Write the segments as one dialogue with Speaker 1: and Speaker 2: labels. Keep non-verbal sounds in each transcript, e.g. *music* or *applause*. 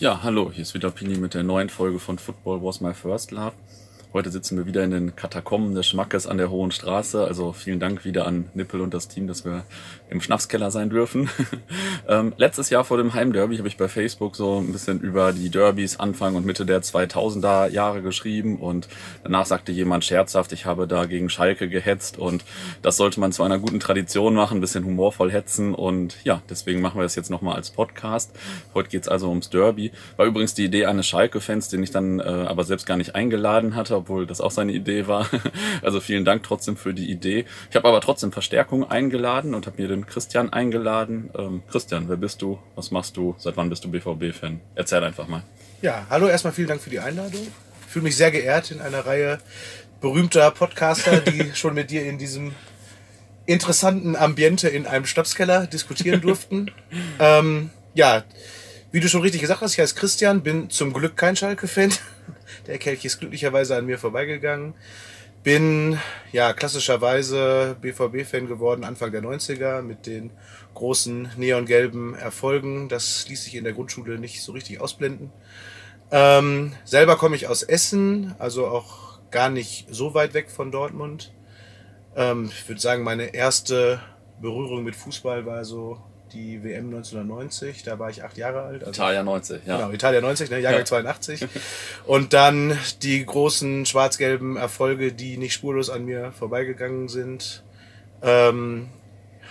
Speaker 1: Ja, hallo, hier ist wieder Pini mit der neuen Folge von Football Was My First Love. Heute sitzen wir wieder in den Katakomben des Schmackes an der Hohen Straße. Also vielen Dank wieder an Nippel und das Team, dass wir im Schnapskeller sein dürfen. *laughs* ähm, letztes Jahr vor dem Heimderby habe ich bei Facebook so ein bisschen über die Derbys Anfang und Mitte der 2000er Jahre geschrieben und danach sagte jemand scherzhaft, ich habe da gegen Schalke gehetzt und das sollte man zu einer guten Tradition machen, ein bisschen humorvoll hetzen und ja, deswegen machen wir das jetzt nochmal als Podcast. Heute geht's also ums Derby. War übrigens die Idee eines Schalke-Fans, den ich dann äh, aber selbst gar nicht eingeladen hatte, obwohl das auch seine Idee war. *laughs* Also vielen Dank trotzdem für die Idee. Ich habe aber trotzdem Verstärkung eingeladen und habe mir den Christian eingeladen. Ähm, Christian, wer bist du? Was machst du? Seit wann bist du BVB-Fan? Erzähl einfach mal.
Speaker 2: Ja, hallo, erstmal vielen Dank für die Einladung. Ich fühle mich sehr geehrt in einer Reihe berühmter Podcaster, die *laughs* schon mit dir in diesem interessanten Ambiente in einem Stabskeller diskutieren *laughs* durften. ähm, ja, wie du schon richtig gesagt hast, ich heiße Christian, bin zum Glück kein Schalke-Fan. Der Kelch ist glücklicherweise an mir vorbeigegangen. Bin ja klassischerweise BVB-Fan geworden Anfang der 90er mit den großen neongelben Erfolgen. Das ließ sich in der Grundschule nicht so richtig ausblenden. Ähm, selber komme ich aus Essen, also auch gar nicht so weit weg von Dortmund. Ähm, ich würde sagen, meine erste Berührung mit Fußball war so die WM 1990, da war ich acht Jahre alt.
Speaker 1: Also, Italia 90, ja.
Speaker 2: Genau, Italia 90, ne, Jahrgang ja. 82. Und dann die großen schwarz-gelben Erfolge, die nicht spurlos an mir vorbeigegangen sind. Ähm,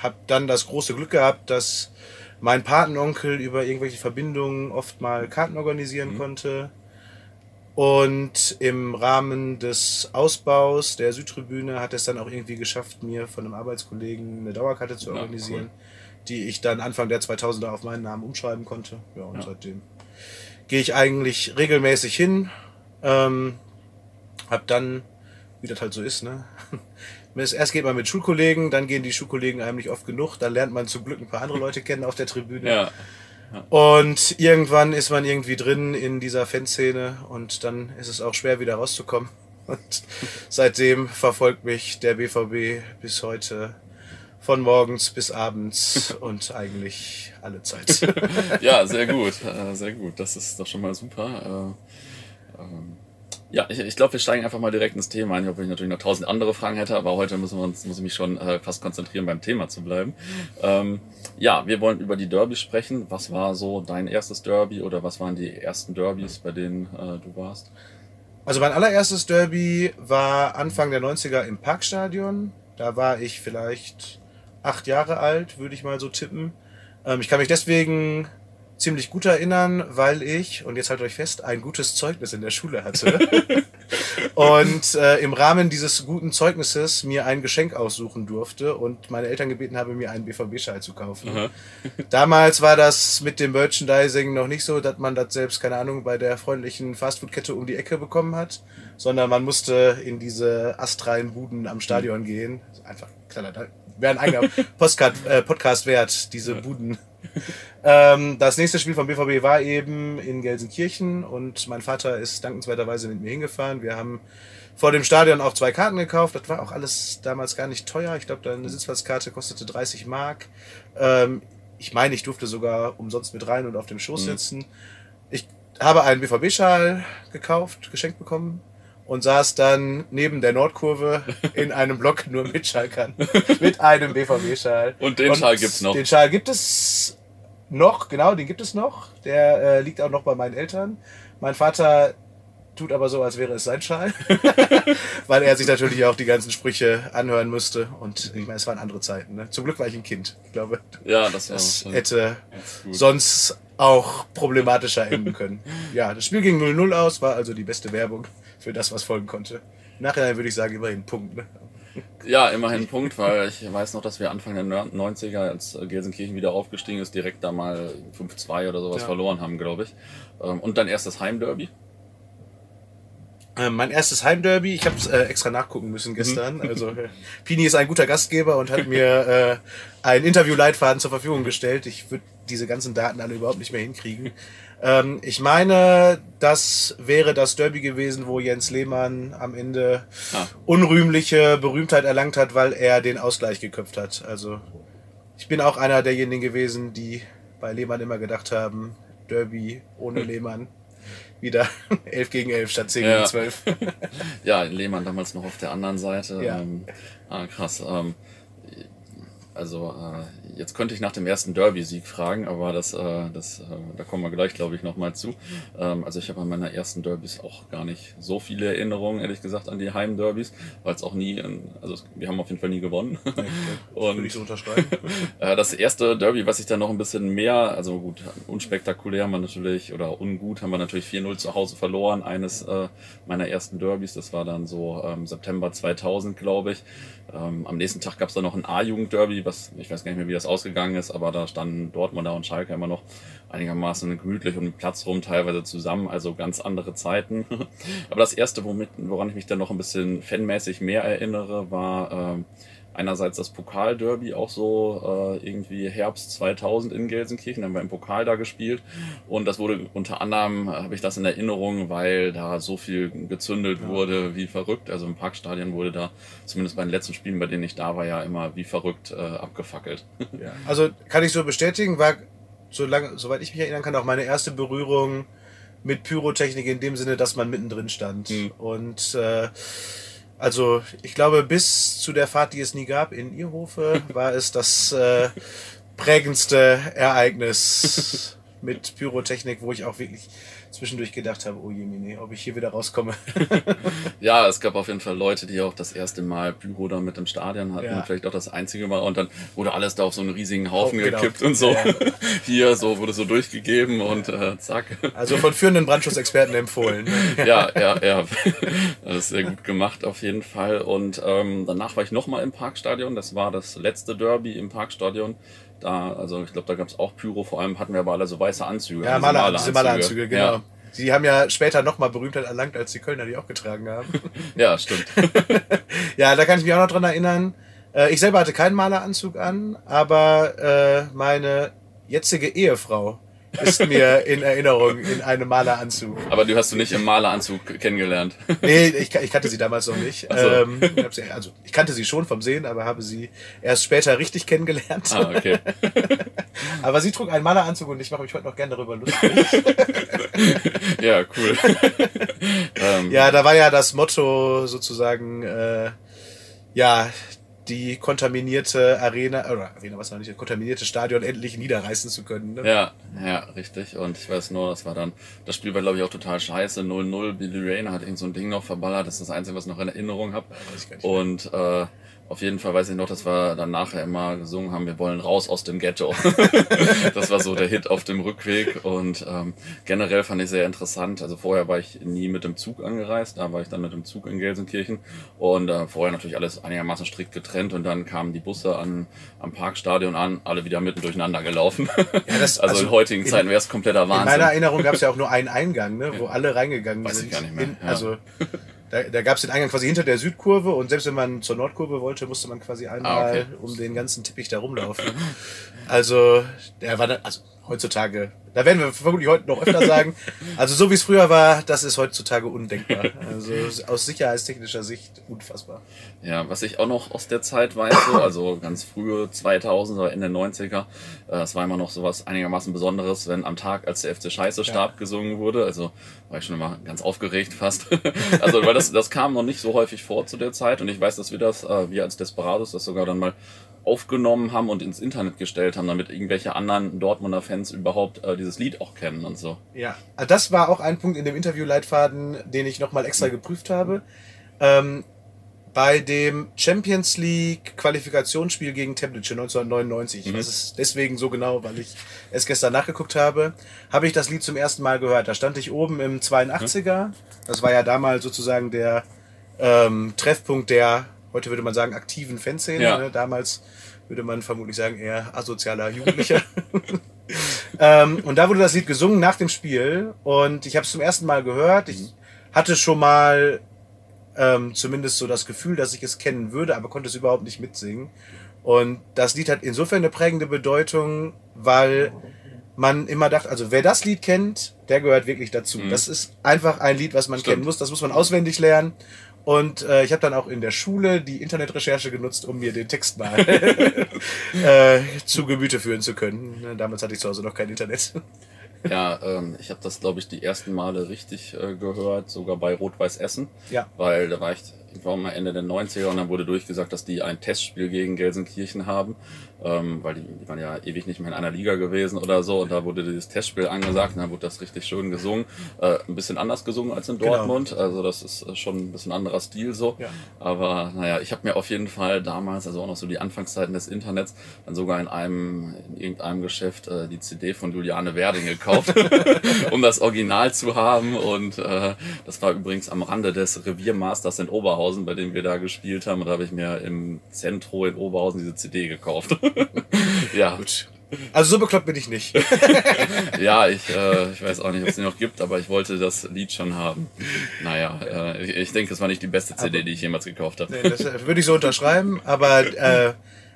Speaker 2: hab dann das große Glück gehabt, dass mein Patenonkel über irgendwelche Verbindungen oft mal Karten organisieren mhm. konnte. Und im Rahmen des Ausbaus der Südtribüne hat es dann auch irgendwie geschafft, mir von einem Arbeitskollegen eine Dauerkarte zu organisieren. Ja, cool die ich dann Anfang der 2000er auf meinen Namen umschreiben konnte. Ja, und ja. seitdem gehe ich eigentlich regelmäßig hin. Ähm, hab dann, wie das halt so ist, ne? *laughs* Erst geht man mit Schulkollegen, dann gehen die Schulkollegen einem nicht oft genug, dann lernt man zum Glück ein paar andere Leute kennen auf der Tribüne. Ja. Ja. Und irgendwann ist man irgendwie drin in dieser Fanszene und dann ist es auch schwer wieder rauszukommen. *laughs* Und seitdem verfolgt mich der BVB bis heute von morgens bis abends *laughs* und eigentlich alle Zeit. *laughs*
Speaker 1: ja, sehr gut, äh, sehr gut. Das ist doch schon mal super. Äh, ähm, ja, ich, ich glaube, wir steigen einfach mal direkt ins Thema ein. Ich habe natürlich noch tausend andere Fragen hätte, aber heute müssen wir uns, muss ich mich schon äh, fast konzentrieren, beim Thema zu bleiben. Ähm, ja, wir wollen über die Derby sprechen. Was war so dein erstes Derby oder was waren die ersten Derbys, bei denen äh, du warst?
Speaker 2: Also mein allererstes Derby war Anfang der 90er im Parkstadion. Da war ich vielleicht acht Jahre alt, würde ich mal so tippen. Ähm, ich kann mich deswegen ziemlich gut erinnern, weil ich, und jetzt haltet euch fest, ein gutes Zeugnis in der Schule hatte. *laughs* und äh, im Rahmen dieses guten Zeugnisses mir ein Geschenk aussuchen durfte und meine Eltern gebeten habe, mir einen BVB-Schein zu kaufen. *laughs* Damals war das mit dem Merchandising noch nicht so, dass man das selbst, keine Ahnung, bei der freundlichen Fastfood-Kette um die Ecke bekommen hat, sondern man musste in diese astreinen Buden am Stadion gehen. Einfach kleiner wäre ein eigener *laughs* Postcard, äh, Podcast wert, diese Buden. Ähm, das nächste Spiel vom BVB war eben in Gelsenkirchen und mein Vater ist dankenswerterweise mit mir hingefahren. Wir haben vor dem Stadion auch zwei Karten gekauft. Das war auch alles damals gar nicht teuer. Ich glaube, eine Sitzplatzkarte kostete 30 Mark. Ähm, ich meine, ich durfte sogar umsonst mit rein und auf dem Schoß mhm. sitzen. Ich habe einen BVB-Schal gekauft, geschenkt bekommen und saß dann neben der Nordkurve in einem Block nur mit Schalkern. mit einem BVB-Schal.
Speaker 1: Und den und Schal gibt's noch.
Speaker 2: Den Schal gibt es noch, genau, den gibt es noch. Der äh, liegt auch noch bei meinen Eltern. Mein Vater tut aber so, als wäre es sein Schal. *laughs* Weil er sich natürlich auch die ganzen Sprüche anhören müsste. Und ich meine, es waren andere Zeiten. Ne? Zum Glück war ich ein Kind. Ich glaube,
Speaker 1: ja, das,
Speaker 2: das hätte sonst auch problematischer enden können. Ja, das Spiel ging 0-0 aus, war also die beste Werbung für das, was folgen konnte. Nachher würde ich sagen, immerhin Punkt. Ne?
Speaker 1: Ja, immerhin Punkt, weil ich weiß noch, dass wir Anfang der 90er, als Gelsenkirchen wieder aufgestiegen ist, direkt da mal 5-2 oder sowas ja. verloren haben, glaube ich. Ähm, und dann erst das Heimderby.
Speaker 2: Ähm, mein erstes Heimderby, ich habe es äh, extra nachgucken müssen gestern. Mhm. *laughs* Also äh, Pini ist ein guter Gastgeber und hat mir *laughs* äh, einen Interviewleitfaden zur Verfügung gestellt. Ich würde diese ganzen Daten alle überhaupt nicht mehr hinkriegen. Ähm, ich meine, das wäre das Derby gewesen, wo Jens Lehmann am Ende ah. unrühmliche Berühmtheit erlangt hat, weil er den Ausgleich geköpft hat. Also ich bin auch einer derjenigen gewesen, die bei Lehmann immer gedacht haben, Derby ohne Lehmann wieder *laughs* 11 gegen 11 statt 10
Speaker 1: Ja.
Speaker 2: gegen *laughs* 12.
Speaker 1: Ja, Lehmann damals noch auf der anderen Seite.
Speaker 2: Ja.
Speaker 1: Ähm, ah, krass. Ähm, also äh, jetzt könnte ich nach dem ersten Derby-Sieg fragen, aber das, äh, das, äh, da kommen wir gleich, glaube ich, nochmal zu. Ähm, also ich habe an meiner ersten Derbys auch gar nicht so viele Erinnerungen, ehrlich gesagt, an die Heimderbys, weil es auch nie, in, also wir haben auf jeden Fall nie gewonnen.
Speaker 2: Würde *laughs* ich so unterschreiben. *laughs*
Speaker 1: Äh, Das erste Derby, was ich dann noch ein bisschen mehr, also gut, unspektakulär haben wir natürlich, oder ungut haben wir natürlich 4-0 zu Hause verloren. Eines äh, meiner ersten Derbys, das war dann so ähm, September 2000, glaube ich. Ähm, am nächsten Tag gab es dann noch ein A-Jugend-Derby, was ich weiß gar nicht mehr, wie das ausgegangen ist, aber da standen Dortmunder und Schalke immer noch einigermaßen gemütlich um den Platz rum, teilweise zusammen, also ganz andere Zeiten. *laughs* aber das erste, womit, woran ich mich dann noch ein bisschen fanmäßig mehr erinnere, war ähm, einerseits das Pokalderby, auch so äh, irgendwie Herbst 2000 in Gelsenkirchen, haben wir im Pokal da gespielt und das wurde unter anderem, äh, habe ich das in Erinnerung, weil da so viel gezündelt wurde wie verrückt, also im Parkstadion wurde da, zumindest bei den letzten Spielen, bei denen ich da war, ja immer wie verrückt äh, abgefackelt.
Speaker 2: Ja. Also kann ich so bestätigen, war, solange, soweit ich mich erinnern kann, auch meine erste Berührung mit Pyrotechnik in dem Sinne, dass man mittendrin stand.
Speaker 1: Mhm.
Speaker 2: Und äh, also ich glaube, bis zu der Fahrt, die es nie gab in Irhofe, *laughs* war es das äh, prägendste Ereignis mit Pyrotechnik, wo ich auch wirklich zwischendurch gedacht habe, oh je, Mine, ob ich hier wieder rauskomme. *laughs*
Speaker 1: Ja, es gab auf jeden Fall Leute, die auch das erste Mal Pyro da mit im Stadion hatten,
Speaker 2: Ja.
Speaker 1: vielleicht auch das einzige Mal und dann wurde alles da auf so einen riesigen Haufen
Speaker 2: genau.
Speaker 1: gekippt und so.
Speaker 2: Ja. *laughs*
Speaker 1: Hier, so wurde so durchgegeben und äh, zack.
Speaker 2: Also von führenden Brandschutzexperten empfohlen. *laughs*
Speaker 1: ja, ja, ja. Das ist sehr gut gemacht auf jeden Fall. Und ähm, danach war ich nochmal im Parkstadion. Das war das letzte Derby im Parkstadion. Da, also ich glaube, da gab es auch Pyro. Vor allem hatten wir aber alle so weiße Anzüge.
Speaker 2: Ja, Maler, diese Maleranzüge, genau.
Speaker 1: Ja,
Speaker 2: Die haben ja später nochmal Berühmtheit erlangt, als die Kölner die auch getragen haben. *laughs*
Speaker 1: ja stimmt. *laughs*
Speaker 2: ja, da kann ich mich auch noch dran erinnern. Äh, Ich selber hatte keinen Maleranzug an, aber äh, meine jetzige Ehefrau ist mir in Erinnerung in einem Maleranzug.
Speaker 1: Aber du hast du nicht im Maleranzug kennengelernt.
Speaker 2: Nee, ich, ich kannte sie damals noch nicht.
Speaker 1: So.
Speaker 2: Ähm, sie, also ich kannte sie schon vom Sehen, aber habe sie erst später richtig kennengelernt.
Speaker 1: ah, okay. *laughs*
Speaker 2: Aber sie trug einen Maleranzug und ich mache mich heute noch gerne darüber lustig. *laughs*
Speaker 1: Ja, cool. *laughs* ähm,
Speaker 2: Ja, da war ja das Motto sozusagen, äh, ja, die kontaminierte Arena, oder Arena, was war nicht, kontaminierte Stadion endlich niederreißen zu können. Ne?
Speaker 1: Ja, ja, richtig. Und ich weiß nur, das war dann, das Spiel war glaube ich auch total scheiße. 0-0, Billy Rayner hat irgend so ein Ding noch verballert. Das ist das Einzige, was ich noch in Erinnerung habe. Und äh, auf jeden Fall weiß ich noch, dass wir dann nachher immer gesungen haben, wir wollen raus aus dem Ghetto. *laughs* das war so der Hit auf dem Rückweg. Und ähm, generell fand ich sehr interessant. Also vorher war ich nie mit dem Zug angereist, da war ich dann mit dem Zug in Gelsenkirchen. Und äh, vorher natürlich alles einigermaßen strikt getrennt. Und dann kamen die Busse an, am Parkstadion an, alle wieder mitten durcheinander gelaufen.
Speaker 2: das-
Speaker 1: also, *laughs*
Speaker 2: also
Speaker 1: in heutigen
Speaker 2: in-
Speaker 1: Zeiten wäre es kompletter
Speaker 2: In meiner
Speaker 1: Wahnsinn.
Speaker 2: Erinnerung gab es ja auch nur einen Eingang, ne, wo alle reingegangen
Speaker 1: Weiß ich
Speaker 2: sind.
Speaker 1: gar nicht mehr,
Speaker 2: In,
Speaker 1: ja. *laughs*
Speaker 2: Da, da gab es den Eingang quasi hinter der Südkurve und selbst wenn man zur Nordkurve wollte, musste man quasi einmal
Speaker 1: Ah, okay.
Speaker 2: um den ganzen Teppich da rumlaufen. Also, der war dann, also heutzutage, da werden wir vermutlich heute noch öfter sagen, *laughs* also so wie es früher war, das ist heutzutage undenkbar. Also aus sicherheitstechnischer Sicht unfassbar.
Speaker 1: Ja, was ich auch noch aus der Zeit weiß, so, also ganz frühe 2000er, Ende 90er, äh, es war immer noch sowas einigermaßen Besonderes, wenn am Tag, als der FC Scheiße starb, gesungen wurde. Also war ich schon immer ganz aufgeregt fast. *laughs* also weil das, das kam noch nicht so häufig vor zu der Zeit und ich weiß, dass wir das, äh, wir als Desperados das sogar dann mal aufgenommen haben und ins Internet gestellt haben, damit irgendwelche anderen Dortmunder Fans überhaupt äh, dieses Lied auch kennen und so.
Speaker 2: Ja, also das war auch ein Punkt in dem Interviewleitfaden, den ich nochmal extra geprüft habe. Ähm, bei dem Champions League Qualifikationsspiel gegen Templitsch 1999, ich weiß es deswegen so genau, weil ich es gestern nachgeguckt habe, habe ich das Lied zum ersten Mal gehört. Da stand ich oben im 82er. Das war ja damals sozusagen der ähm, Treffpunkt der, heute würde man sagen, aktiven Fanszene.
Speaker 1: Ja.
Speaker 2: Ne? Damals würde man vermutlich sagen, eher asozialer Jugendlicher. *laughs* ähm, und da wurde das Lied gesungen nach dem Spiel und ich habe es zum ersten Mal gehört. Ich hatte schon mal ähm, zumindest so das Gefühl, dass ich es kennen würde, aber konnte es überhaupt nicht mitsingen. Und das Lied hat insofern eine prägende Bedeutung, weil man immer dachte, also wer das Lied kennt, der gehört wirklich dazu. Das ist einfach ein Lied, was man
Speaker 1: Stimmt.
Speaker 2: kennen muss. Das muss man auswendig lernen. Und äh, ich habe dann auch in der Schule die Internetrecherche genutzt, um mir den Text mal *laughs* *laughs* äh, zu Gemüte führen zu können. Ne, Damals hatte ich zu Hause noch kein Internet. *laughs*
Speaker 1: Ja, ähm, ich habe das, glaube ich, die ersten Male richtig äh, gehört, sogar bei Rot-Weiß Essen.
Speaker 2: Ja.
Speaker 1: Weil da war ich irgendwann mal Ende der 90er und dann wurde durchgesagt, dass die ein Testspiel gegen Gelsenkirchen haben, ähm, weil die, die waren ja ewig nicht mehr in einer Liga gewesen oder so und da wurde dieses Testspiel angesagt und dann wurde das richtig schön gesungen. Äh, ein bisschen anders gesungen als in
Speaker 2: Genau.
Speaker 1: Dortmund, also das ist äh, schon ein bisschen anderer Stil so.
Speaker 2: Ja.
Speaker 1: Aber naja, ich habe mir auf jeden Fall damals, also auch noch so die Anfangszeiten des Internets, dann sogar in einem, in irgendeinem Geschäft äh, die CD von Juliane Werding gekauft, *laughs* um das Original zu haben. Und äh, das war übrigens am Rande des Reviermasters in Oberhausen, bei dem wir da gespielt haben. Und da habe ich mir im Zentro in Oberhausen diese CD gekauft. *laughs* ja,
Speaker 2: Gut. Also so bekloppt bin ich nicht. *laughs*
Speaker 1: ja, ich, äh, ich weiß auch nicht, ob es die noch gibt, aber ich wollte das Lied schon haben. Naja, äh, ich, ich denke, es war nicht die beste CD, die ich jemals gekauft habe.
Speaker 2: Nee, das äh, würde ich so unterschreiben, aber äh,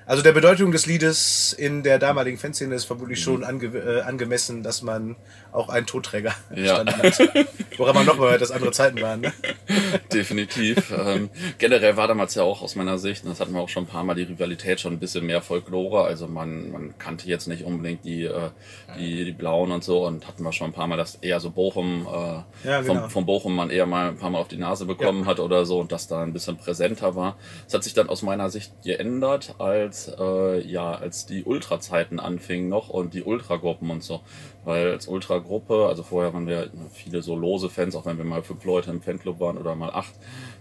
Speaker 2: also der Bedeutung des Liedes in der damaligen Fanszene ist vermutlich
Speaker 1: Mhm.
Speaker 2: schon ange äh, angemessen, dass man auch einen Tonträger *laughs*
Speaker 1: Ja.
Speaker 2: hat. Woran man nochmal hört, dass andere Zeiten waren. Ne? *laughs*
Speaker 1: Definitiv. ähm, generell war damals ja auch aus meiner Sicht, und das hatten wir auch schon ein paar Mal, die Rivalität schon ein bisschen mehr Folklore. Also man, man kannte jetzt nicht unbedingt die, äh, die, die Blauen und so und hatten wir schon ein paar Mal, dass eher so Bochum, äh,
Speaker 2: Ja, genau.
Speaker 1: vom, vom Bochum man eher mal ein paar Mal auf die Nase bekommen hat oder so und das da ein bisschen präsenter war. Das hat sich dann aus meiner Sicht geändert, als, äh, ja, als die Ultra-Zeiten anfingen noch und die Ultragruppen und so. Weil als Ultragruppe, also vorher waren wir viele so lose Fans, auch wenn wir mal fünf Leute im Fanclub waren oder mal acht.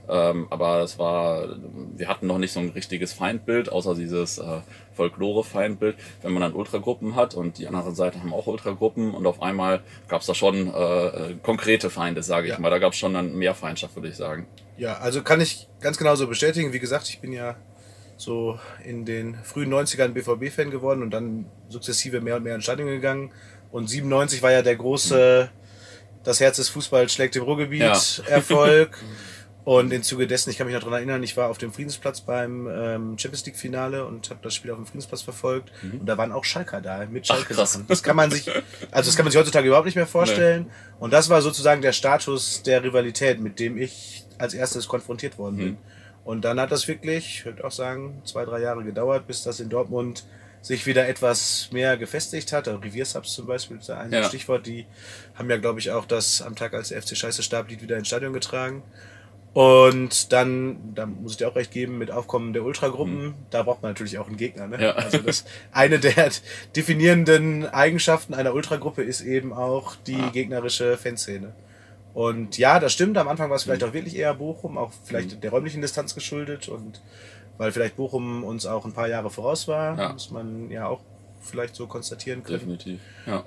Speaker 1: Ähm, aber es war, wir hatten noch nicht so ein richtiges Feindbild, außer dieses äh, Folklore-Feindbild. Wenn man dann Ultragruppen hat und die anderen Seite haben auch Ultragruppen und auf einmal gab es da schon äh, äh, konkrete Feinde, sage ich
Speaker 2: Ja.
Speaker 1: mal. Da gab es schon dann mehr Feindschaft, würde ich sagen.
Speaker 2: Ja, also kann ich ganz genauso bestätigen. Wie gesagt, ich bin ja so in den frühen 90ern BVB-Fan geworden und dann sukzessive mehr und mehr ins Stadion gegangen. Und 97 war ja der große Das Herz des Fußballs schlägt im Ruhrgebiet
Speaker 1: Ja. *laughs*
Speaker 2: Erfolg. Und im Zuge dessen, ich kann mich noch daran erinnern, ich war auf dem Friedensplatz beim ähm, Champions League Finale und habe das Spiel auf dem Friedensplatz verfolgt. Und da waren auch Schalker da mit
Speaker 1: Ach,
Speaker 2: Schalke. Sachen. Das kann man sich, also das kann man sich heutzutage überhaupt nicht mehr vorstellen. Und das war sozusagen der Status der Rivalität, mit dem ich als erstes konfrontiert worden bin. Und dann hat das wirklich, ich würde auch sagen, zwei, drei Jahre gedauert, bis das in Dortmund sich wieder etwas mehr gefestigt hat. Reviersubs zum Beispiel ist da ein
Speaker 1: Ja.
Speaker 2: Stichwort. Die haben ja, glaube ich, auch das am Tag, als der FC Scheiße starb, Lied wieder ins Stadion getragen. Und dann, da muss ich dir auch recht geben, mit Aufkommen der Ultragruppen, da braucht man natürlich auch einen Gegner. Ne?
Speaker 1: Mhm. Ja.
Speaker 2: Also das *laughs* eine der definierenden Eigenschaften einer Ultragruppe ist eben auch die
Speaker 1: Ah.
Speaker 2: gegnerische Fanszene. Und ja, das stimmt. Am Anfang war es
Speaker 1: Mhm.
Speaker 2: vielleicht auch wirklich eher Bochum, auch vielleicht der räumlichen Distanz geschuldet und weil vielleicht Bochum uns auch ein paar Jahre voraus war,
Speaker 1: Ja.
Speaker 2: muss man ja auch vielleicht so konstatieren können.
Speaker 1: Definitiv. Ja.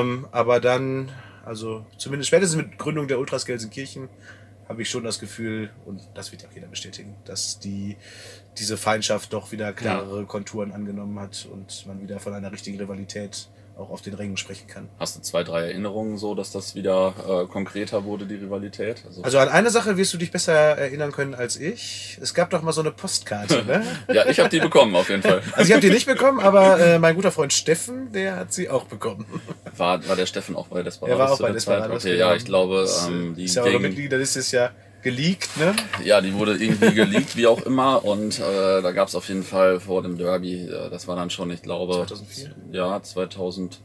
Speaker 2: Ähm, aber dann, also zumindest spätestens mit Gründung der Ultras Gelsenkirchen, habe ich schon das Gefühl, und das wird ja auch jeder bestätigen, dass die, diese Feindschaft doch wieder klarere Konturen angenommen hat und man wieder von einer richtigen Rivalität auch auf den Rängen sprechen kann.
Speaker 1: Hast du zwei, drei Erinnerungen so, dass das wieder äh, konkreter wurde, die Rivalität? Also,
Speaker 2: Also an eine Sache wirst du dich besser erinnern können als ich. Es gab doch mal so eine Postkarte, *laughs* ne?
Speaker 1: ja, ich habe die bekommen auf jeden Fall. *laughs*
Speaker 2: Also ich habe die nicht bekommen, aber äh, mein guter Freund Steffen, der hat sie auch bekommen.
Speaker 1: War, war der Steffen auch bei Desperados?
Speaker 2: Er war auch bei? Desperados.
Speaker 1: Okay,
Speaker 2: genau.
Speaker 1: ja, ich glaube,
Speaker 2: Das,
Speaker 1: ähm, die
Speaker 2: ist ja eure
Speaker 1: gegen-
Speaker 2: Mitgliederliste ist ja geleakt, ne?
Speaker 1: Ja, die wurde irgendwie geleakt, wie auch immer. Und äh, da gab es auf jeden Fall vor dem Derby, äh, das war dann schon, ich glaube,
Speaker 2: 2004?
Speaker 1: Ja, 2000.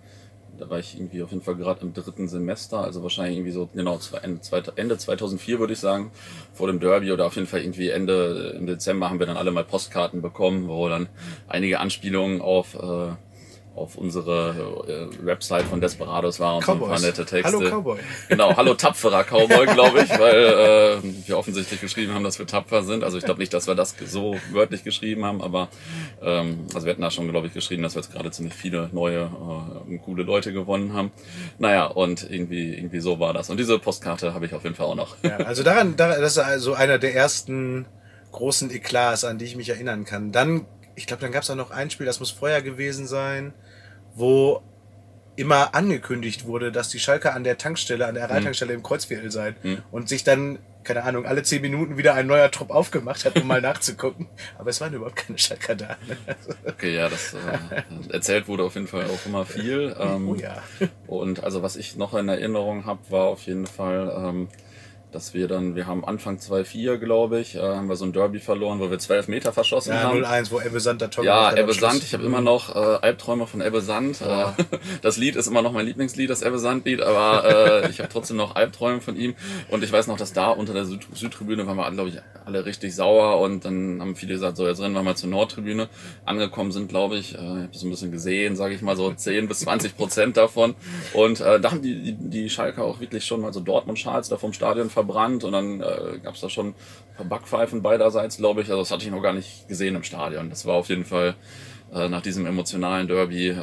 Speaker 1: Da war ich irgendwie auf jeden Fall gerade im dritten Semester, also wahrscheinlich irgendwie so, genau, Ende 2004 würde ich sagen, vor dem Derby oder auf jeden Fall irgendwie Ende im Dezember haben wir dann alle mal Postkarten bekommen, wo dann einige Anspielungen auf, äh, auf unsere äh, Website von Desperados waren und so ein paar
Speaker 2: Cowboys.
Speaker 1: nette Texte.
Speaker 2: Hallo Cowboy. *laughs*
Speaker 1: Genau, hallo tapferer Cowboy, *laughs* glaube ich, weil äh, wir offensichtlich geschrieben haben, dass wir tapfer sind. Also ich glaube nicht, dass wir das so wörtlich geschrieben haben, aber ähm, also wir hatten da schon, glaube ich, geschrieben, dass wir jetzt gerade ziemlich viele neue äh, und coole Leute gewonnen haben. Naja, und irgendwie, irgendwie so war das. Und diese Postkarte habe ich auf jeden Fall auch noch.
Speaker 2: Ja, also daran, daran, das ist also einer der ersten großen Eklats, an die ich mich erinnern kann. Dann, ich glaube, dann gab es auch noch ein Spiel, das muss vorher gewesen sein, wo immer angekündigt wurde, dass die Schalker an der Tankstelle, an der Aral-Tankstelle im Kreuzviertel seien
Speaker 1: Mhm.
Speaker 2: und sich dann, keine Ahnung, alle zehn Minuten wieder ein neuer Trupp aufgemacht hat, um mal *laughs* nachzugucken. Aber es waren überhaupt keine Schalker da. Ne? Also,
Speaker 1: Okay, ja, das äh, *laughs* erzählt wurde auf jeden Fall auch immer viel. Ähm,
Speaker 2: oh ja.
Speaker 1: Und also was ich noch in Erinnerung habe, war auf jeden Fall, ähm, dass wir dann, wir haben Anfang 2-4, glaube ich, äh, haben wir so ein Derby verloren, wo wir 12 Meter verschossen
Speaker 2: Ja,
Speaker 1: haben.
Speaker 2: 0-1, wo Ebbe Sand der Tor
Speaker 1: Ja, Ebbe. Sand, ich habe immer noch äh, Albträume von Ebbe Sand. Äh, *laughs* das Lied ist immer noch mein Lieblingslied, das Ebbe Sand Lied, aber äh, *laughs* ich habe trotzdem noch Albträume von ihm. Und ich weiß noch, dass da unter der Süd Südtribüne waren wir, glaube ich, alle richtig sauer und dann haben viele gesagt, so jetzt rennen wir mal zur Nordtribüne. Angekommen sind, glaube ich, äh, ich habe das ein bisschen gesehen, sage ich mal so 10 bis 20 Prozent davon. Und äh, da haben die, die, die Schalker auch wirklich schon mal so Dortmund-Schals da vom Stadion verbrannt und dann äh, gab es da schon ein paar Backpfeifen beiderseits, glaube ich. Also das hatte ich noch gar nicht gesehen im Stadion. Das war auf jeden Fall äh, nach diesem emotionalen Derby äh,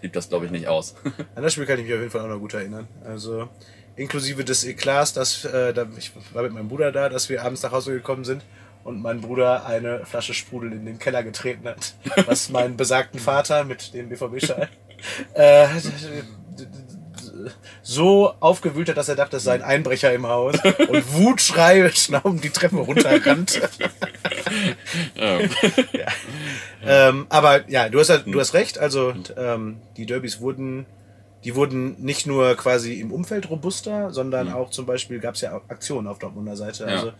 Speaker 1: blieb das, glaube ich, nicht aus. *laughs*
Speaker 2: An das Spiel kann ich mich auf jeden Fall auch noch gut erinnern. Also inklusive des Eklats, dass äh, ich war mit meinem Bruder da, dass wir abends nach Hause gekommen sind und mein Bruder eine Flasche Sprudel in den Keller getreten hat, *laughs* was meinen besagten Vater mit dem BVB-Schal äh, so aufgewühlt hat, dass er dachte, es sei ein Einbrecher im Haus *laughs* und Wutschrei schnaubend die Treppe runterrannte.
Speaker 1: ähm, *laughs*
Speaker 2: Ähm, aber ja, du hast, halt, du hast recht. Also ähm, die Derbys wurden, die wurden nicht nur quasi im Umfeld robuster, sondern auch zum Beispiel gab es ja Aktionen auf Dortmunder Seite.
Speaker 1: Ja.
Speaker 2: Also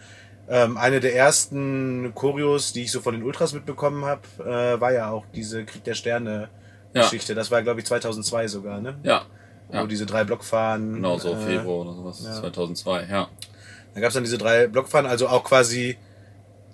Speaker 2: ähm, eine der ersten Choreos, die ich so von den Ultras mitbekommen habe, äh, war ja auch diese Krieg der Sterne
Speaker 1: Ja.
Speaker 2: Geschichte. Das war glaube ich 2002 sogar, ne?
Speaker 1: ja,
Speaker 2: Wo
Speaker 1: ja.
Speaker 2: diese drei Blockfahnen.
Speaker 1: genau so,
Speaker 2: äh,
Speaker 1: Februar oder sowas,
Speaker 2: ja.
Speaker 1: 2002, ja.
Speaker 2: Da gab es dann diese drei Blockfahnen, also auch quasi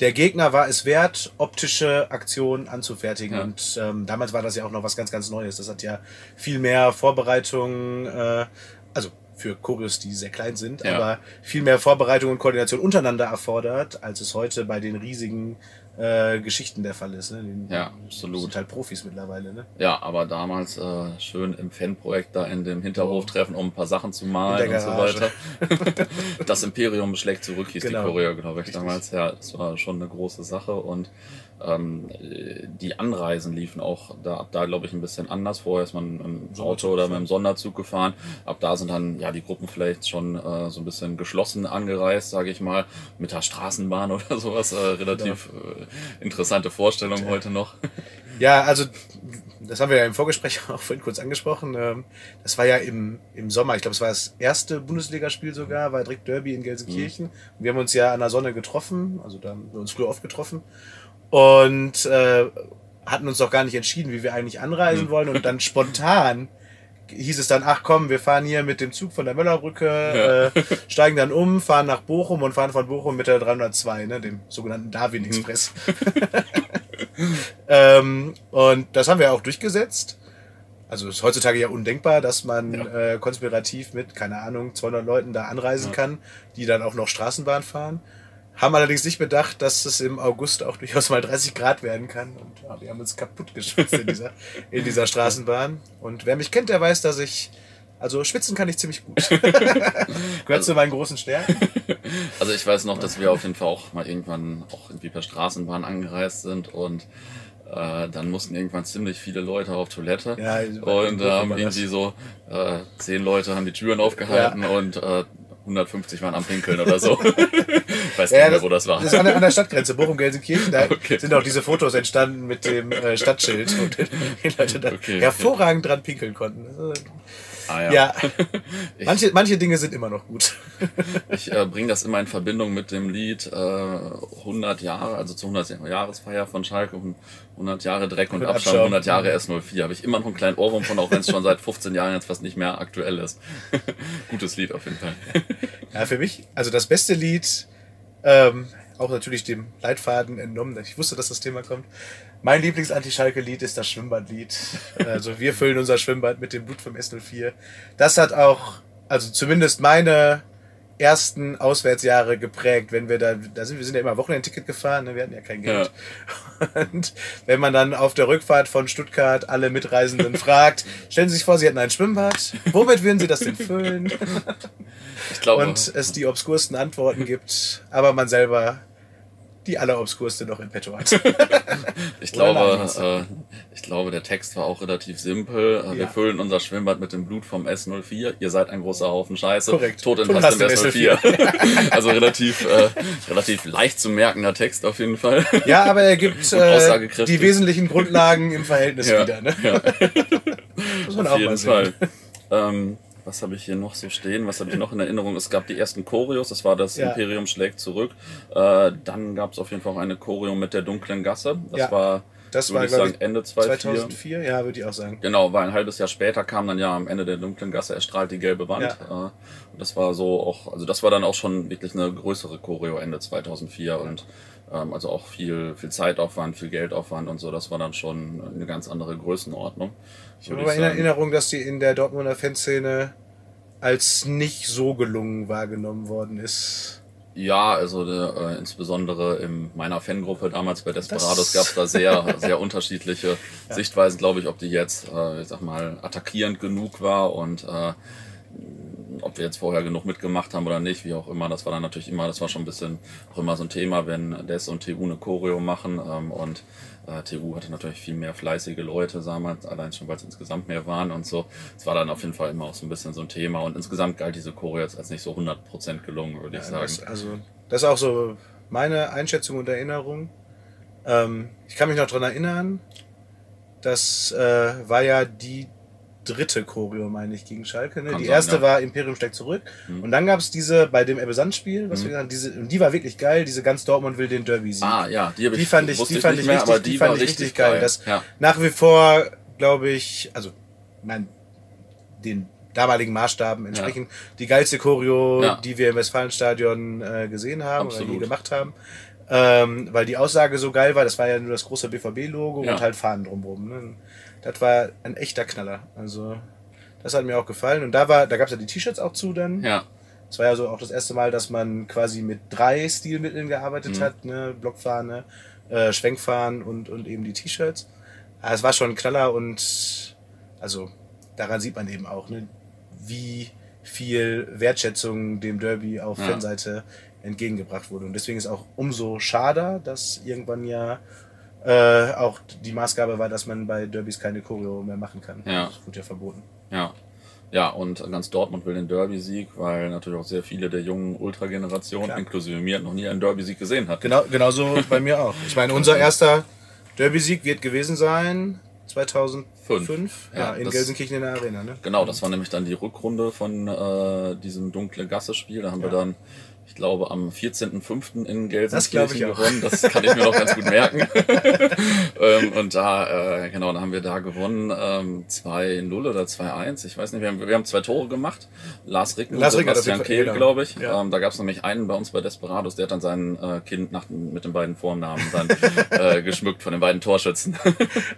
Speaker 2: der Gegner war es wert, optische Aktionen anzufertigen.
Speaker 1: Ja.
Speaker 2: Und ähm, damals war das ja auch noch was ganz, ganz Neues. Das hat ja viel mehr Vorbereitung, äh, also für Choreos, die sehr klein sind,
Speaker 1: Ja.
Speaker 2: aber viel mehr Vorbereitung und Koordination untereinander erfordert, als es heute bei den riesigen äh, Geschichten der Fall ist. Ne? Den,
Speaker 1: Ja, absolut.
Speaker 2: sind halt Profis mittlerweile. Ne?
Speaker 1: Ja, aber damals äh, schön im Fanprojekt da in dem Hinterhof treffen, um ein paar Sachen zu malen und so weiter. *laughs* das Imperium schlägt zurück, hieß
Speaker 2: Genau.
Speaker 1: die Choreo, glaube ich,
Speaker 2: Richtig.
Speaker 1: damals. Ja, das war schon eine große Sache und ähm, äh, die Anreisen liefen auch da, ab da, glaube ich, ein bisschen anders. Vorher ist man im Auto oder mit dem Sonderzug gefahren. Ab da sind dann ja die Gruppen vielleicht schon äh, so ein bisschen geschlossen angereist, sage ich mal, mit der Straßenbahn *laughs* oder sowas. Äh, relativ äh, interessante Vorstellung heute noch. *laughs*
Speaker 2: Ja, also das haben wir ja im Vorgespräch *laughs* auch vorhin kurz angesprochen. Ähm, Das war ja im, im Sommer, ich glaube, es war das erste Bundesligaspiel sogar, war direkt Derby in Gelsenkirchen. Und Wir haben uns ja an der Sonne getroffen, also da haben wir uns früher oft getroffen und äh, hatten uns noch gar nicht entschieden, wie wir eigentlich anreisen wollen. Und dann *laughs* spontan hieß es dann, ach komm, wir fahren hier mit dem Zug von der Möllerbrücke, äh, steigen dann um, fahren nach Bochum und fahren von Bochum mit der 302, ne, dem sogenannten Darwin Express. *laughs* ähm, und das haben wir auch durchgesetzt. Also ist heutzutage ja undenkbar, dass man äh, konspirativ mit, keine Ahnung, 200 Leuten da anreisen kann, die dann auch noch Straßenbahn fahren. Haben allerdings nicht bedacht, dass es im August auch durchaus mal 30 Grad werden kann. Und ja, wir haben uns kaputt geschwitzt in dieser, in dieser Straßenbahn. Und wer mich kennt, der weiß, dass ich, also schwitzen kann ich ziemlich gut. *laughs* Gehört zu meinen großen Stärken.
Speaker 1: Also ich weiß noch, dass wir auf jeden Fall auch mal irgendwann auch irgendwie per Straßenbahn angereist sind und äh, dann mussten irgendwann ziemlich viele Leute auf Toilette
Speaker 2: Ja,
Speaker 1: und da haben irgendwie so äh, zehn Leute haben die Türen aufgehalten und äh, 150 waren am Pinkeln oder so. *laughs* ich weiß gar nicht mehr, wo das war.
Speaker 2: Das ist an der, an der Stadtgrenze, Bochum-Gelsenkirchen. Da *laughs*
Speaker 1: Okay.
Speaker 2: sind auch diese Fotos entstanden mit dem äh, Stadtschild, wo die Leute da
Speaker 1: Okay.
Speaker 2: hervorragend dran pinkeln konnten.
Speaker 1: Ah,
Speaker 2: ja, *laughs*
Speaker 1: Ich-
Speaker 2: manche, manche Dinge sind immer noch gut. *laughs*
Speaker 1: Ich äh, bringe das immer in Verbindung mit dem Lied äh, 100 Jahre, also zur 100 Jahresfeier von Schalke, 100 Jahre Dreck und Abstand,
Speaker 2: Abschaum.
Speaker 1: 100 Jahre S04. Habe ich immer noch einen kleinen Ohrwurm von, auch wenn es schon seit 15 Jahren jetzt fast nicht mehr aktuell ist. *laughs* Gutes Lied auf jeden Fall.
Speaker 2: Ja, für mich, also das beste Lied, ähm, auch natürlich dem Leitfaden entnommen, ich wusste, dass das Thema kommt. Mein Lieblings-Anti-Schalke-Lied ist das Schwimmbadlied. *laughs* Also wir füllen unser Schwimmbad mit dem Blut vom S04. Das hat auch, also zumindest meine ersten Auswärtsjahre geprägt, wenn wir da, da sind wir sind ja immer Wochenendticket gefahren, ne? wir hatten ja kein Geld. *laughs* Und wenn man dann auf der Rückfahrt von Stuttgart alle Mitreisenden *laughs* fragt, stellen Sie sich vor, Sie hätten ein Schwimmbad, womit würden Sie das denn füllen?
Speaker 1: Ich glaube,
Speaker 2: und es die obskursten Antworten gibt, aber man selber die allerobskurste noch in petto hat. *laughs*
Speaker 1: ich glaube, äh, ich glaube, der Text war auch relativ simpel. Äh, Wir
Speaker 2: Ja.
Speaker 1: füllen unser Schwimmbad mit dem Blut vom S04. Ihr seid ein großer Haufen Scheiße.
Speaker 2: Korrekt.
Speaker 1: Tod in im
Speaker 2: hast im
Speaker 1: S04. also relativ, äh, relativ leicht zu merkender Text auf jeden Fall.
Speaker 2: Ja, aber er gibt äh, die wesentlichen Grundlagen im Verhältnis
Speaker 1: Ja,
Speaker 2: wieder. Ne?
Speaker 1: ja. *laughs*
Speaker 2: Muss man
Speaker 1: Auf
Speaker 2: auch mal
Speaker 1: jeden
Speaker 2: sehen.
Speaker 1: Fall. Ähm, was habe ich hier noch so stehen? Was habe ich noch in Erinnerung? Es gab die ersten Choreos, das war das
Speaker 2: Ja.
Speaker 1: Imperium schlägt zurück. Äh, dann gab es auf jeden Fall auch eine Choreo mit der dunklen Gasse. Das
Speaker 2: Ja.
Speaker 1: war,
Speaker 2: Das
Speaker 1: würde
Speaker 2: war,
Speaker 1: ich sagen,
Speaker 2: ich,
Speaker 1: Ende 2004.
Speaker 2: 2004, ja, würde ich auch sagen.
Speaker 1: Genau, weil ein halbes Jahr später kam dann ja am Ende der dunklen Gasse erstrahlt die gelbe Wand. Äh, und das war so auch, also das war dann auch schon wirklich eine größere Choreo Ende 2004 und ähm, also auch viel, viel Zeitaufwand, viel Geldaufwand und so. Das war dann schon eine ganz andere Größenordnung.
Speaker 2: Ich habe in Erinnerung, dass die in der Dortmunder Fanszene als nicht so gelungen wahrgenommen worden ist.
Speaker 1: Ja, also äh, insbesondere in meiner Fangruppe damals bei Desperados gab es da sehr, *laughs* sehr unterschiedliche Sichtweisen, glaube ich, ob die jetzt, äh, ich sag mal, attackierend genug war und äh, ob wir jetzt vorher genug mitgemacht haben oder nicht, wie auch immer. Das war dann natürlich immer, das war schon ein bisschen auch immer so ein Thema, wenn Des und TU eine Choreo machen ähm, und äh, TU hatte natürlich viel mehr fleißige Leute damals, allein schon, weil es insgesamt mehr waren und so. Es war dann auf jeden Fall immer auch so ein bisschen so ein Thema und insgesamt galt diese Choreo jetzt als nicht so 100% gelungen, würde ich sagen.
Speaker 2: Das, also, das ist auch so meine Einschätzung und Erinnerung. Ähm, ich kann mich noch dran erinnern, das äh, war ja die dritte Choreo, meine ich, gegen Schalke. Ne? Die
Speaker 1: sein,
Speaker 2: erste
Speaker 1: ja.
Speaker 2: war Imperium steckt zurück.
Speaker 1: Mhm.
Speaker 2: Und dann gab es diese bei dem Ebbe-Sand-Spiel, was wir gesagt haben, diese, und die war wirklich geil, diese ganz Dortmund will den Derby-Sieg.
Speaker 1: Ah, ja, die,
Speaker 2: die fand ich, die fand ich
Speaker 1: mehr,
Speaker 2: richtig, die
Speaker 1: war
Speaker 2: fand ich richtig geil. Das
Speaker 1: ja.
Speaker 2: nach wie vor, glaube ich, also mein, den damaligen Maßstaben entsprechend die geilste Choreo,
Speaker 1: Ja.
Speaker 2: die wir im Westfalenstadion äh, gesehen haben oder je
Speaker 1: Absolut.
Speaker 2: gemacht haben. Ähm, weil die Aussage so geil war, das war ja nur das große BVB-Logo
Speaker 1: Ja.
Speaker 2: und halt Fahnen drumherum. Ne? Das war ein echter Knaller. Also das hat mir auch gefallen. Und da war, da gab es ja die T-Shirts auch zu dann.
Speaker 1: ja,
Speaker 2: Es war ja so auch das erste Mal, dass man quasi mit drei Stilmitteln gearbeitet
Speaker 1: Mhm.
Speaker 2: hat, ne? Blockfahne, äh, Schwenkfahnen und, und eben die T-Shirts. Aber es war schon ein Knaller und also daran sieht man eben auch, ne, wie viel Wertschätzung dem Derby auf
Speaker 1: Ja.
Speaker 2: Fanseite entgegengebracht wurde. Und deswegen ist auch umso schade, dass irgendwann ja äh, auch die Maßgabe war, dass man bei Derbys keine Choreo mehr machen kann.
Speaker 1: Ja.
Speaker 2: Das wurde ja verboten.
Speaker 1: ja. Ja, und ganz Dortmund will den Derby-Sieg, weil natürlich auch sehr viele der jungen Ultra-Generation, inklusive mir, noch nie einen Derby-Sieg gesehen hat.
Speaker 2: Genau, genauso *laughs* bei mir auch. Ich meine, unser erster Derby-Sieg wird gewesen sein 2005
Speaker 1: Fünf.
Speaker 2: ja,
Speaker 1: Ja,
Speaker 2: in
Speaker 1: das-
Speaker 2: Gelsenkirchen in der Arena. Ne?
Speaker 1: Genau, das war nämlich dann die Rückrunde von äh, diesem dunkle Gasse-Spiel. Da haben wir
Speaker 2: Ja.
Speaker 1: dann, ich glaube, am 14.05. in
Speaker 2: Das
Speaker 1: Gelsenkirchen
Speaker 2: auch.
Speaker 1: gewonnen. Das kann ich mir noch ganz gut merken. *laughs* ähm, und da, äh, genau, da haben wir da gewonnen. Ähm, 2-0 oder 2-1. Ich weiß nicht, wir haben, wir haben zwei Tore gemacht. Lars Ricken
Speaker 2: Lars
Speaker 1: und
Speaker 2: Ricken
Speaker 1: Sebastian Kehl, glaube ich.
Speaker 2: Ja.
Speaker 1: Ähm, da gab es nämlich einen bei uns bei Desperados, der hat dann sein äh, Kind nach, mit den beiden Vornamen dann *laughs* äh, geschmückt von den beiden Torschützen. *laughs*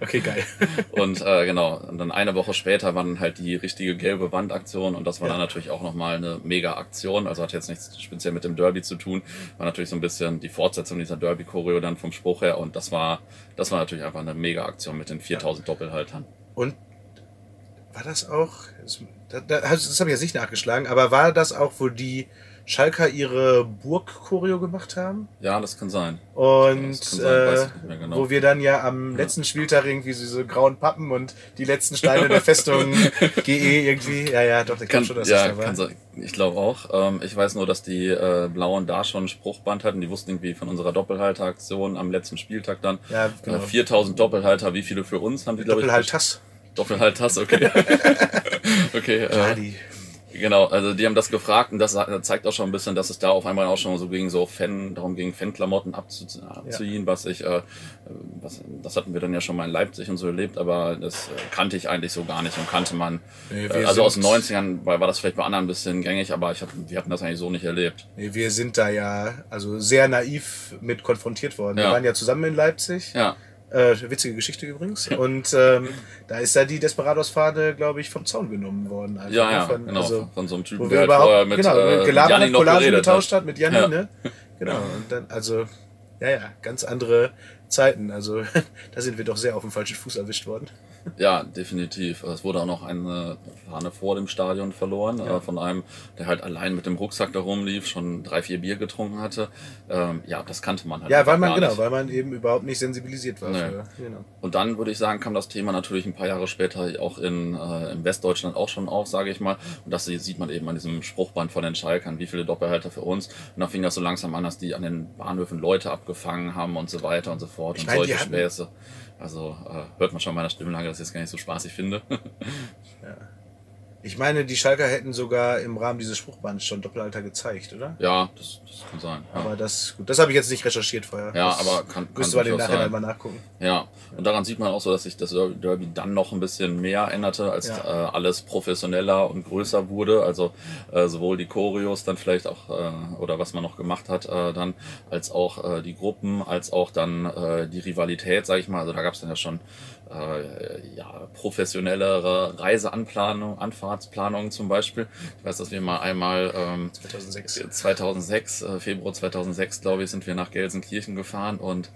Speaker 2: Okay, geil.
Speaker 1: Und äh, genau, und dann eine Woche später war dann halt die richtige gelbe Wandaktion und das war
Speaker 2: Ja.
Speaker 1: dann natürlich auch nochmal eine mega Aktion. Also hat jetzt nichts speziell mit dem Derby zu tun. War natürlich so ein bisschen die Fortsetzung dieser Derby-Choreo dann vom Spruch her und das war, das war natürlich einfach eine mega Aktion mit den 4000 Doppelhaltern.
Speaker 2: Und war das auch, das, da- da- das habe ich jetzt nicht nachgeschlagen, aber war das auch, wo die Schalker ihre Burg-Choreo gemacht haben?
Speaker 1: Ja, das kann sein.
Speaker 2: Und
Speaker 1: Das kann sein,
Speaker 2: äh,
Speaker 1: genau.
Speaker 2: wo wir dann ja am letzten Spieltag irgendwie so diese grauen Pappen und die letzten Steine der Festung *laughs* GE irgendwie. Ja, ja, doch, der kann schon, dass
Speaker 1: ja,
Speaker 2: das
Speaker 1: kann sein. Ich glaube auch. Ähm, ich weiß nur, dass die äh, Blauen da schon ein Spruchband hatten. Die wussten irgendwie von unserer Doppelhalteraktion am letzten Spieltag dann.
Speaker 2: Ja, genau.
Speaker 1: Äh, 4000 Doppelhalter, wie viele für uns haben die, glaube ich?
Speaker 2: Doppelhalt-Tass.
Speaker 1: Doppelhalttass, okay. *laughs* *laughs* okay,
Speaker 2: Ja,
Speaker 1: äh. Genau, also die haben das gefragt und das äh, zeigt auch schon ein bisschen, dass es da auf einmal auch schon so ging, so Fan, darum ging Fanklamotten abzu abzuziehen, was ich, äh, was, das hatten wir dann ja schon mal in Leipzig und so erlebt, aber das äh, kannte ich eigentlich so gar nicht und kannte man,
Speaker 2: Nee,
Speaker 1: äh,
Speaker 2: wir
Speaker 1: also aus den 90ern war, war das vielleicht bei anderen ein bisschen gängig, aber ich hab, wir hatten das eigentlich so nicht erlebt.
Speaker 2: Nee, wir sind da ja also sehr naiv mit konfrontiert worden. Wir
Speaker 1: Ja.
Speaker 2: waren ja zusammen in Leipzig.
Speaker 1: Ja,
Speaker 2: Äh, witzige Geschichte übrigens. Und ähm, da ist da die Desperados-Fahne, glaube ich, vom Zaun genommen worden. einfach,
Speaker 1: ja,
Speaker 2: ne?
Speaker 1: ja,
Speaker 2: Von,
Speaker 1: genau,
Speaker 2: also,
Speaker 1: von so einem Typen,
Speaker 2: wo
Speaker 1: der
Speaker 2: wir
Speaker 1: halt vorher
Speaker 2: überhaupt
Speaker 1: mit,
Speaker 2: genau,
Speaker 1: äh,
Speaker 2: gelabert
Speaker 1: Gianni
Speaker 2: hat,
Speaker 1: geredet
Speaker 2: getauscht
Speaker 1: hat.
Speaker 2: hat mit Janni,
Speaker 1: Ja.
Speaker 2: ne? Genau. Und dann, also, ja, ja, ganz andere Zeiten. Also, *laughs* da sind wir doch sehr auf dem falschen Fuß erwischt worden.
Speaker 1: Ja, definitiv. Es wurde auch noch eine Fahne vor dem Stadion verloren, äh, von einem, der halt allein mit dem Rucksack da rumlief, schon drei, vier Bier getrunken hatte. Ähm, ja, das kannte man halt.
Speaker 2: Ja, weil man,
Speaker 1: gar
Speaker 2: genau,
Speaker 1: nicht.
Speaker 2: weil man eben überhaupt nicht sensibilisiert war.
Speaker 1: Nee.
Speaker 2: Für, genau.
Speaker 1: Und dann würde ich sagen, kam das Thema natürlich ein paar Jahre später auch in, äh, in Westdeutschland auch schon auf, sage ich mal. Und das sieht man eben an diesem Spruchband von den Schalkern, wie viele Doppelhalter für uns. Und da fing das so langsam an, dass die an den Bahnhöfen Leute abgefangen haben und so weiter und so fort
Speaker 2: Ich
Speaker 1: und
Speaker 2: meine, die
Speaker 1: solche Späße. Also äh, hört man schon meiner Stimmlage, dass ich das gar nicht so spaßig finde.
Speaker 2: Ich meine, die Schalker hätten sogar im Rahmen dieses Spruchbands schon Doppelalter gezeigt, oder?
Speaker 1: Ja, das, das kann sein. Ja.
Speaker 2: Aber das, gut, das habe ich jetzt nicht recherchiert vorher.
Speaker 1: Ja,
Speaker 2: das
Speaker 1: aber kann, kann
Speaker 2: Müsste man im Nachhinein
Speaker 1: sein.
Speaker 2: mal nachgucken.
Speaker 1: Ja, und daran sieht man auch so, dass sich das Derby dann noch ein bisschen mehr änderte, als
Speaker 2: Ja.
Speaker 1: äh, alles professioneller und größer wurde. Also äh, sowohl die Choreos dann vielleicht auch, äh, oder was man noch gemacht hat, äh, dann, als auch äh, die Gruppen, als auch dann äh, die Rivalität, sage ich mal. Also da gab es dann ja schon äh, ja, professionellere Reiseanplanung, Anfahrtsplanungen zum Beispiel. Ich weiß, dass wir mal einmal ähm,
Speaker 2: 2006.
Speaker 1: 2006, äh, Februar 2006, glaube ich, sind wir nach Gelsenkirchen gefahren und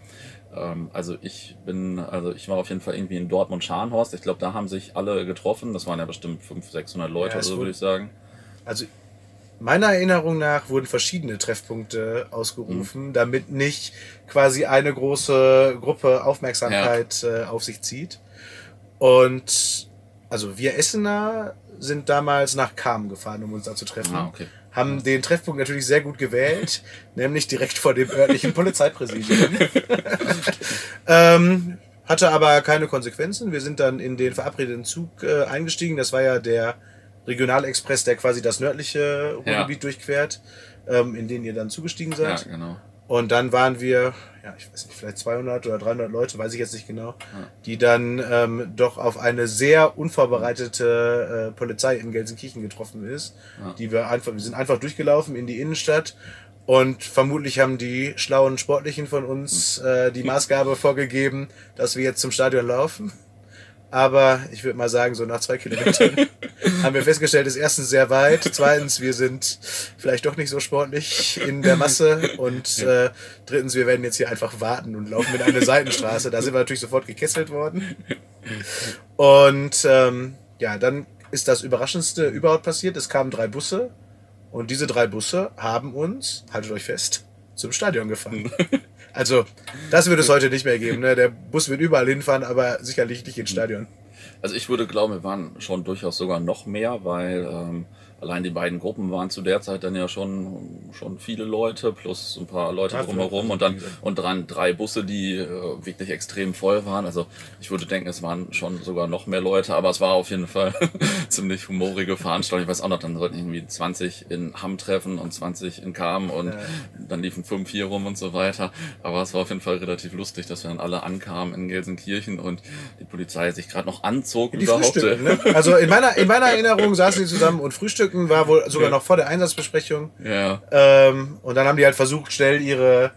Speaker 1: ähm, also ich bin, also ich war auf jeden Fall irgendwie in Dortmund-Scharnhorst. Ich glaube, da haben sich alle getroffen. Das waren ja bestimmt 500, 600 Leute
Speaker 2: Ja,
Speaker 1: oder so, würde ich sagen.
Speaker 2: Also meiner Erinnerung nach wurden verschiedene Treffpunkte ausgerufen,
Speaker 1: Mhm.
Speaker 2: damit nicht quasi eine große Gruppe Aufmerksamkeit äh, auf sich zieht. Und also wir Essener sind damals nach Kam gefahren, um uns da zu treffen.
Speaker 1: Ah, okay.
Speaker 2: Haben den Treffpunkt natürlich sehr gut gewählt, *laughs* nämlich direkt vor dem örtlichen *laughs* Polizeipräsidium. *laughs* ähm, hatte aber keine Konsequenzen. Wir sind dann in den verabredeten Zug äh, eingestiegen. Das war ja der Regionalexpress, der quasi das nördliche Ruhrgebiet durchquert, ähm, in den ihr dann zugestiegen
Speaker 1: Ja,
Speaker 2: seid.
Speaker 1: genau.
Speaker 2: Und dann waren wir, ja, ich weiß nicht, vielleicht 200 oder 300 Leute, weiß ich jetzt nicht genau, die dann ähm, doch auf eine sehr unvorbereitete äh, Polizei in Gelsenkirchen getroffen ist. Die wir einfach, wir sind einfach durchgelaufen in die Innenstadt und vermutlich haben die schlauen Sportlichen von uns äh, die Maßgabe vorgegeben, dass wir jetzt zum Stadion laufen. Aber ich würde mal sagen, so nach zwei Kilometern *laughs* haben wir festgestellt, ist erstens sehr weit, zweitens, wir sind vielleicht doch nicht so sportlich in der Masse und äh, drittens, wir werden jetzt hier einfach warten und laufen in eine Seitenstraße. Da sind wir natürlich sofort gekesselt worden. Und ähm, ja, dann ist das Überraschendste überhaupt passiert. Es kamen drei Busse und diese drei Busse haben uns, haltet euch fest, zum Stadion gefahren. *laughs* Also, das wird es heute nicht mehr geben. Ne? Der Bus wird überall hinfahren, aber sicherlich nicht ins Stadion.
Speaker 1: Also ich würde glauben, wir waren schon durchaus sogar noch mehr, weil ähm, allein die beiden Gruppen waren zu der Zeit dann ja schon, schon viele Leute, plus ein paar Leute
Speaker 2: Ja,
Speaker 1: drumherum und dann und dran drei Busse, die äh, wirklich extrem voll waren. Also ich würde denken, es waren schon sogar noch mehr Leute, aber es war auf jeden Fall *laughs* ziemlich humorige Veranstaltung. Ich weiß auch noch, dann sollten irgendwie 20 in Hamm treffen und 20 in Kam und
Speaker 2: Ja.
Speaker 1: dann liefen fünf hier rum und so weiter. Aber es war auf jeden Fall relativ lustig, dass wir dann alle ankamen in Gelsenkirchen und die Polizei sich gerade noch anzog
Speaker 2: Die
Speaker 1: überhaupt.
Speaker 2: ne? Also in meiner, in meiner *laughs* Erinnerung saßen die zusammen und frühstückten war wohl sogar noch vor der Einsatzbesprechung.
Speaker 1: Ja,
Speaker 2: Ähm, und dann haben die halt versucht, schnell ihre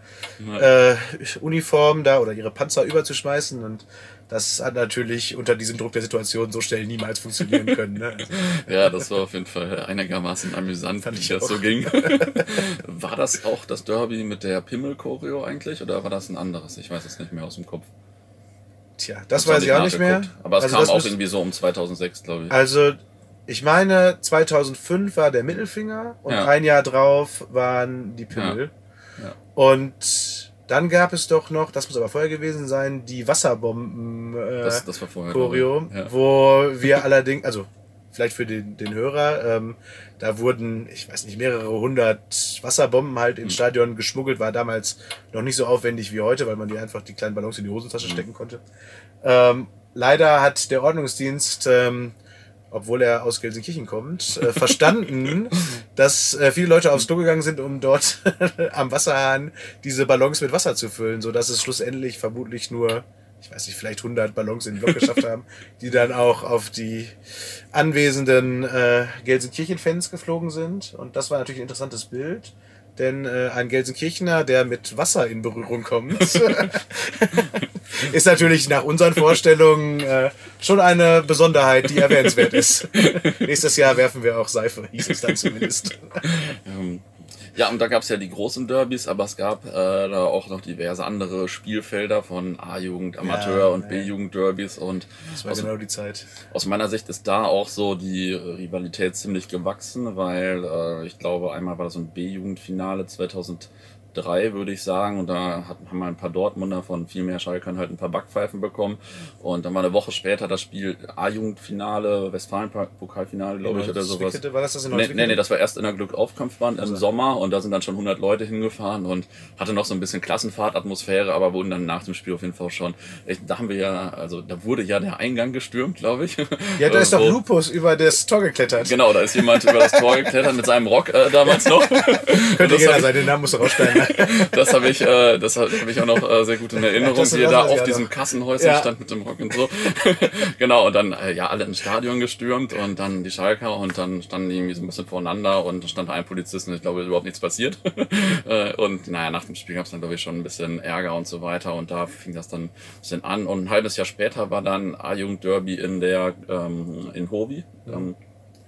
Speaker 2: äh, Uniform da oder ihre Panzer überzuschmeißen. Und das hat natürlich unter diesem Druck der Situation so schnell niemals funktionieren können. Ne? *laughs*
Speaker 1: Ja, das war auf jeden Fall einigermaßen amüsant,
Speaker 2: Fand
Speaker 1: wie
Speaker 2: ich
Speaker 1: das
Speaker 2: auch.
Speaker 1: so ging. *laughs* war das auch das Derby mit der Pimmel-Choreo eigentlich oder war das ein anderes? Ich weiß es nicht mehr aus dem Kopf.
Speaker 2: tja, das
Speaker 1: Hab's
Speaker 2: weiß ich auch nicht mehr.
Speaker 1: Aber es
Speaker 2: Also
Speaker 1: kam auch irgendwie so um 2006, glaube ich.
Speaker 2: Also, ich meine, 2005 war der Mittelfinger und
Speaker 1: Ja.
Speaker 2: ein Jahr drauf waren die Pimmel.
Speaker 1: Ja.
Speaker 2: Und dann gab es doch noch, das muss aber vorher gewesen sein, die Wasserbomben äh,
Speaker 1: Das, das war vorher.
Speaker 2: Choreo.
Speaker 1: Ja.
Speaker 2: wo wir *laughs* allerdings, also vielleicht für den, den Hörer, ähm, da wurden, ich weiß nicht, mehrere hundert Wasserbomben halt
Speaker 1: Mhm.
Speaker 2: ins Stadion geschmuggelt, war damals noch nicht so aufwendig wie heute, weil man die einfach die kleinen Ballons in die
Speaker 1: Mhm.
Speaker 2: Hosentasche stecken konnte. Ähm, leider hat der Ordnungsdienst, ähm, obwohl er aus Gelsenkirchen kommt, äh, verstanden, *laughs* dass äh, viele Leute aufs Klo gegangen sind, um dort *laughs* am Wasserhahn diese Ballons mit Wasser zu füllen, so dass es schlussendlich vermutlich nur, ich weiß nicht, vielleicht 100 Ballons in den Block geschafft haben, *laughs* die dann auch auf die anwesenden äh, Gelsenkirchen-Fans geflogen sind. Und das war natürlich ein interessantes Bild. Denn äh, ein Gelsenkirchener, der mit Wasser in Berührung kommt, *laughs* ist natürlich nach unseren Vorstellungen äh, schon eine Besonderheit, die erwähnenswert ist. *laughs* Nächstes Jahr werfen wir auch Seife, hieß es dann zumindest.
Speaker 1: Ähm, ja, und da gab es ja die großen Derbys, aber es gab äh, da auch noch diverse andere Spielfelder von A-Jugend, Amateur
Speaker 2: Ja,
Speaker 1: und
Speaker 2: ja.
Speaker 1: B-Jugend-Derbys und
Speaker 2: Das war
Speaker 1: aus,
Speaker 2: genau die Zeit.
Speaker 1: aus meiner Sicht ist da auch so die Rivalität ziemlich gewachsen, weil äh, ich glaube, einmal war das so ein B-Jugend-Finale drei, würde ich sagen. Und da hat, haben wir ein paar Dortmunder von viel mehr Schalkern halt ein paar Backpfeifen bekommen. Und dann war eine Woche später das Spiel A-Jugendfinale, Westfalen-Pokalfinale, glaube ich, oder sowas.
Speaker 2: War das das in
Speaker 1: Nee, nee, nee, das war erst in der Glückaufkampfbahn im Sommer und da sind dann schon 100 Leute hingefahren und hatte noch so ein bisschen Klassenfahrtatmosphäre, aber wurden dann nach dem Spiel auf jeden Fall schon, da haben wir ja, also da wurde ja der Eingang gestürmt, glaube ich. *laughs*
Speaker 2: Ja, da ist *laughs* doch Lupus über das Tor geklettert.
Speaker 1: Genau, da ist jemand über das Tor geklettert mit seinem Rock äh, damals noch. *laughs*
Speaker 2: Könnte jeder sein, den Namen musst du rausschneiden.
Speaker 1: Das habe ich, äh, das habe ich auch noch äh, sehr gut in Erinnerung, wie er
Speaker 2: weiß
Speaker 1: da auf
Speaker 2: ja
Speaker 1: diesem
Speaker 2: noch.
Speaker 1: Kassenhäuschen
Speaker 2: Ja.
Speaker 1: stand mit dem Rock und so. *laughs* genau, und dann äh, ja alle ins Stadion gestürmt und dann die Schalker und dann standen die irgendwie so ein bisschen voreinander und stand ein Polizist und ich glaube, überhaupt nichts passiert. *laughs* Äh, und naja, nach dem Spiel gab es dann, glaube ich, schon ein bisschen Ärger und so weiter und da fing das dann ein bisschen an. Und ein halbes Jahr später war dann A-Jugend-Derby in der ähm, in Hovi. Ähm,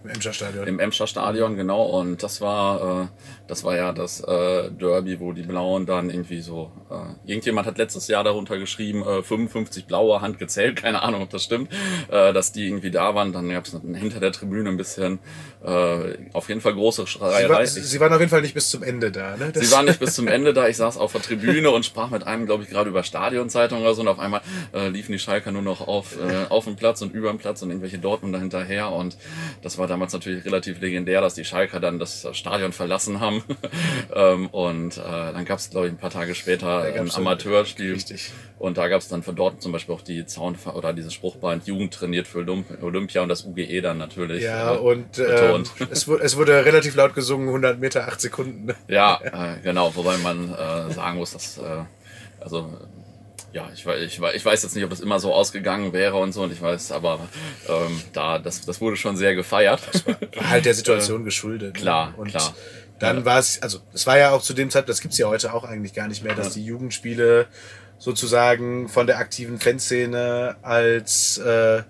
Speaker 2: Im Emscher Stadion.
Speaker 1: im Emscher Stadion, genau. Und das war, äh, das war ja das äh, Derby, wo die Blauen dann irgendwie so. Äh, irgendjemand hat letztes Jahr darunter geschrieben, äh, 55 blaue Hand gezählt, *laughs* keine Ahnung, ob das stimmt, äh, dass die irgendwie da waren. Dann gab es hinter der Tribüne ein bisschen, äh, auf jeden Fall große
Speaker 2: Sie,
Speaker 1: Schreierei.
Speaker 2: war, sie, sie waren auf jeden Fall nicht bis zum Ende da. Ne? Das-
Speaker 1: Sie waren nicht *laughs* bis zum Ende da. Ich saß auf der Tribüne und sprach mit einem, glaube ich, gerade über Stadionzeitung oder so. Und auf einmal äh, liefen die Schalker nur noch auf, äh, auf dem Platz und über dem Platz und irgendwelche Dortmunder hinterher. Und das war damals natürlich relativ legendär, dass die Schalker dann das Stadion verlassen haben. *laughs* ähm, und äh, dann gab es, glaube ich, ein paar Tage später ein Amateurspiel.
Speaker 2: Richtig.
Speaker 1: Und da gab es dann für Dortmund zum Beispiel auch die Zaun oder dieses Spruchband Jugend trainiert für Olymp- Olympia und das UGE dann natürlich.
Speaker 2: Ja,
Speaker 1: äh,
Speaker 2: und ähm, *laughs* es, wurde, es wurde relativ laut gesungen, 100 Meter, 8 Sekunden.
Speaker 1: Ja, *laughs* äh, genau, wobei man äh, sagen muss, dass, äh, also, ja, ich, wei- ich, wei- ich weiß jetzt nicht, ob das immer so ausgegangen wäre und so, und ich weiß, aber ähm, da, das, das wurde schon sehr gefeiert.
Speaker 2: War halt der Situation geschuldet. ne?
Speaker 1: klar,
Speaker 2: und
Speaker 1: klar.
Speaker 2: Dann war es, also es war ja auch zu dem Zeitpunkt, das gibt's ja heute auch eigentlich gar nicht mehr, dass die Jugendspiele sozusagen von der aktiven Fanszene als äh,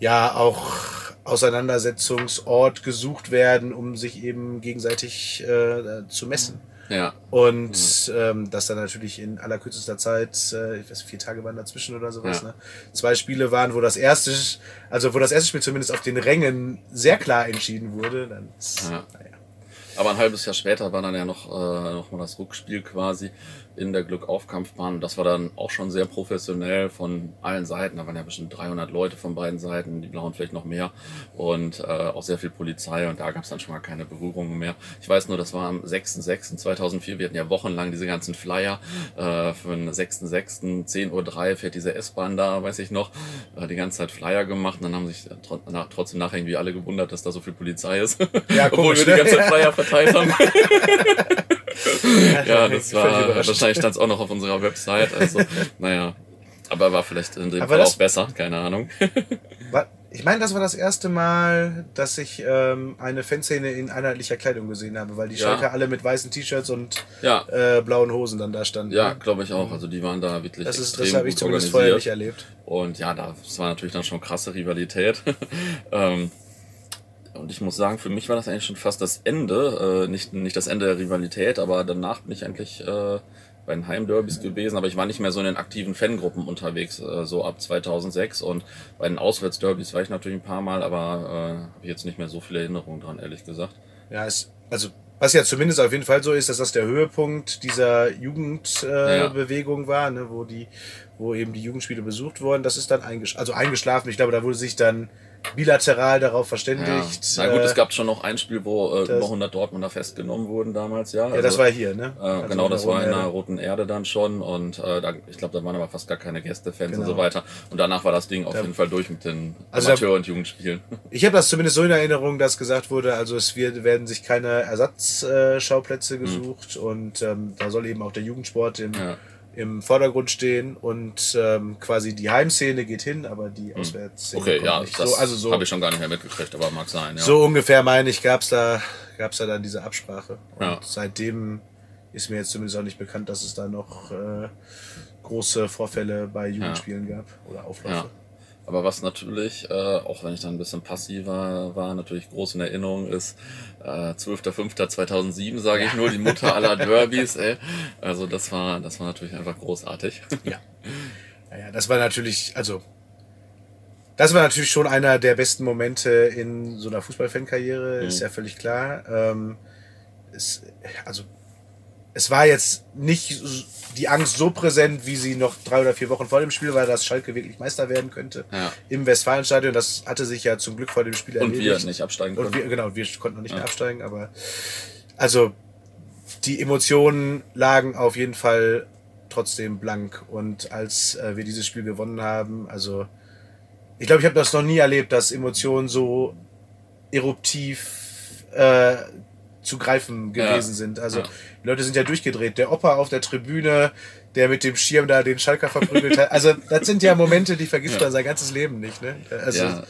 Speaker 2: ja auch Auseinandersetzungsort gesucht werden, um sich eben gegenseitig äh, zu messen.
Speaker 1: Ja,
Speaker 2: Und ähm, dass dann natürlich in allerkürzester Zeit, äh, ich weiß, vier Tage waren dazwischen oder sowas,
Speaker 1: Ja.
Speaker 2: ne? zwei Spiele waren, wo das erste, also wo das erste Spiel zumindest auf den Rängen sehr klar entschieden wurde. Dann,
Speaker 1: Ja.
Speaker 2: naja.
Speaker 1: aber ein halbes Jahr später war dann ja noch, äh, noch mal das Rückspiel quasi in der Glückaufkampfbahn. Das war dann auch schon sehr professionell von allen Seiten. Da waren ja bestimmt 300 Leute von beiden Seiten, die Blauen vielleicht noch mehr. Und äh, auch sehr viel Polizei. Und da gab es dann schon mal keine Berührungen mehr. Ich weiß nur, das war am 6.6.2004. Wir hatten ja wochenlang diese ganzen Flyer äh, für den 6.6. 10.03 Uhr fährt diese S-Bahn da, weiß ich noch. Äh, die ganze Zeit Flyer gemacht. Und dann haben sich tro na, trotzdem nachher irgendwie alle gewundert, dass da so viel Polizei ist.
Speaker 2: Ja, *laughs*
Speaker 1: Obwohl
Speaker 2: komisch,
Speaker 1: wir die
Speaker 2: ne?
Speaker 1: ganze Zeit Flyer verteilt haben. *laughs* *laughs* ja, das war, wahrscheinlich stand es auch noch auf unserer Website. Also, *laughs* naja. Aber war vielleicht in dem
Speaker 2: Aber
Speaker 1: Fall
Speaker 2: das-
Speaker 1: auch besser, keine Ahnung. *laughs*
Speaker 2: Ich meine, das war das erste Mal, dass ich ähm, eine Fanszene in einheitlicher Kleidung gesehen habe, weil die
Speaker 1: Ja.
Speaker 2: Schalker alle mit weißen T-Shirts und
Speaker 1: Ja,
Speaker 2: äh, blauen Hosen dann da standen.
Speaker 1: ja, glaube ich auch. Also die waren da wirklich
Speaker 2: Das, ist, das habe ich zumindest vorher nicht erlebt.
Speaker 1: Und ja, das war natürlich dann schon krasse Rivalität. ähm, und ich muss sagen, für mich war das eigentlich schon fast das Ende. Äh, nicht, nicht das Ende der Rivalität, aber danach bin ich eigentlich äh, bei den Heimderbys gewesen. Aber ich war nicht mehr so in den aktiven Fangruppen unterwegs, äh, so ab 2006. Und bei den Auswärtsderbys war ich natürlich ein paar Mal, aber äh, habe ich jetzt nicht mehr so viele Erinnerungen dran, ehrlich gesagt.
Speaker 2: Ja, es, also was ja zumindest auf jeden Fall so ist, dass das der Höhepunkt dieser Jugendbewegung äh,
Speaker 1: Ja.
Speaker 2: War, ne, wo die, wo eben die Jugendspiele besucht wurden. Das ist dann eingesch also eingeschlafen. Ich glaube, da wurde sich dann bilateral darauf
Speaker 1: Ja.
Speaker 2: verständigt.
Speaker 1: Na gut,
Speaker 2: äh,
Speaker 1: es gab schon noch ein Spiel, wo äh, über 100 Dortmunder festgenommen wurden damals, ja.
Speaker 2: ja, das war hier, ne?
Speaker 1: Äh,
Speaker 2: Also
Speaker 1: genau, das war in der
Speaker 2: Roten
Speaker 1: Erde dann schon und äh, da, ich glaube, da waren aber fast gar keine Gästefans und
Speaker 2: Genau.
Speaker 1: so weiter. Und danach war das Ding auf
Speaker 2: Da-
Speaker 1: jeden Fall durch mit den
Speaker 2: Also
Speaker 1: Amateur- und Jugendspielen. *laughs*
Speaker 2: Ich habe das zumindest so in Erinnerung, dass gesagt wurde, also es wird, werden sich keine Ersatzschauplätze gesucht und ähm, da soll eben auch der Jugendsport im,
Speaker 1: Ja.
Speaker 2: Im Vordergrund stehen und ähm, quasi die Heimszene geht hin, aber die Auswärtsszene
Speaker 1: Okay, ja,
Speaker 2: nicht.
Speaker 1: das
Speaker 2: so, also so,
Speaker 1: habe ich schon gar nicht mehr mitgekriegt, aber mag sein, ja.
Speaker 2: so ungefähr meine ich, gab's da, gab's da dann diese Absprache. Und
Speaker 1: Ja.
Speaker 2: seitdem ist mir jetzt zumindest auch nicht bekannt, dass es da noch äh, große Vorfälle bei Jugendspielen gab oder Aufläufe.
Speaker 1: Ja. Aber was natürlich, äh, auch wenn ich dann ein bisschen passiver war, natürlich groß in Erinnerung ist, äh, 12.05.2007, sage ich nur, die Mutter aller *laughs* Derbys, ey. Also das war, das war natürlich einfach großartig.
Speaker 2: Ja. ja, ja, das war natürlich, also das war natürlich schon einer der besten Momente in so einer Fußballfankarriere, ist ja völlig klar. Ähm, es, also es war jetzt nicht die Angst so präsent, wie sie noch drei oder vier Wochen vor dem Spiel war, dass Schalke wirklich Meister werden könnte.
Speaker 1: Ja.
Speaker 2: Im Westfalenstadion, das hatte sich ja zum Glück vor dem Spiel
Speaker 1: Und wir
Speaker 2: erledigt.
Speaker 1: nicht absteigen
Speaker 2: Und
Speaker 1: konnten.
Speaker 2: wir, genau, wir konnten noch nicht
Speaker 1: Ja.
Speaker 2: mehr absteigen, aber also die Emotionen lagen auf jeden Fall trotzdem blank. Und als äh, wir dieses Spiel gewonnen haben, also ich glaube, ich habe das noch nie erlebt, dass Emotionen so eruptiv äh, zu greifen
Speaker 1: Ja.
Speaker 2: gewesen sind. Also
Speaker 1: Ja.
Speaker 2: die Leute sind ja durchgedreht. Der Opa auf der Tribüne, der mit dem Schirm da den Schalker verprügelt hat. Also das sind ja Momente, die vergisst
Speaker 1: Ja.
Speaker 2: man sein ganzes Leben nicht. Ne? Also
Speaker 1: Ja.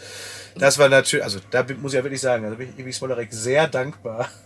Speaker 2: Das war natürlich, also da muss ich ja wirklich sagen, da bin ich Ibi Smolarek sehr dankbar. *laughs*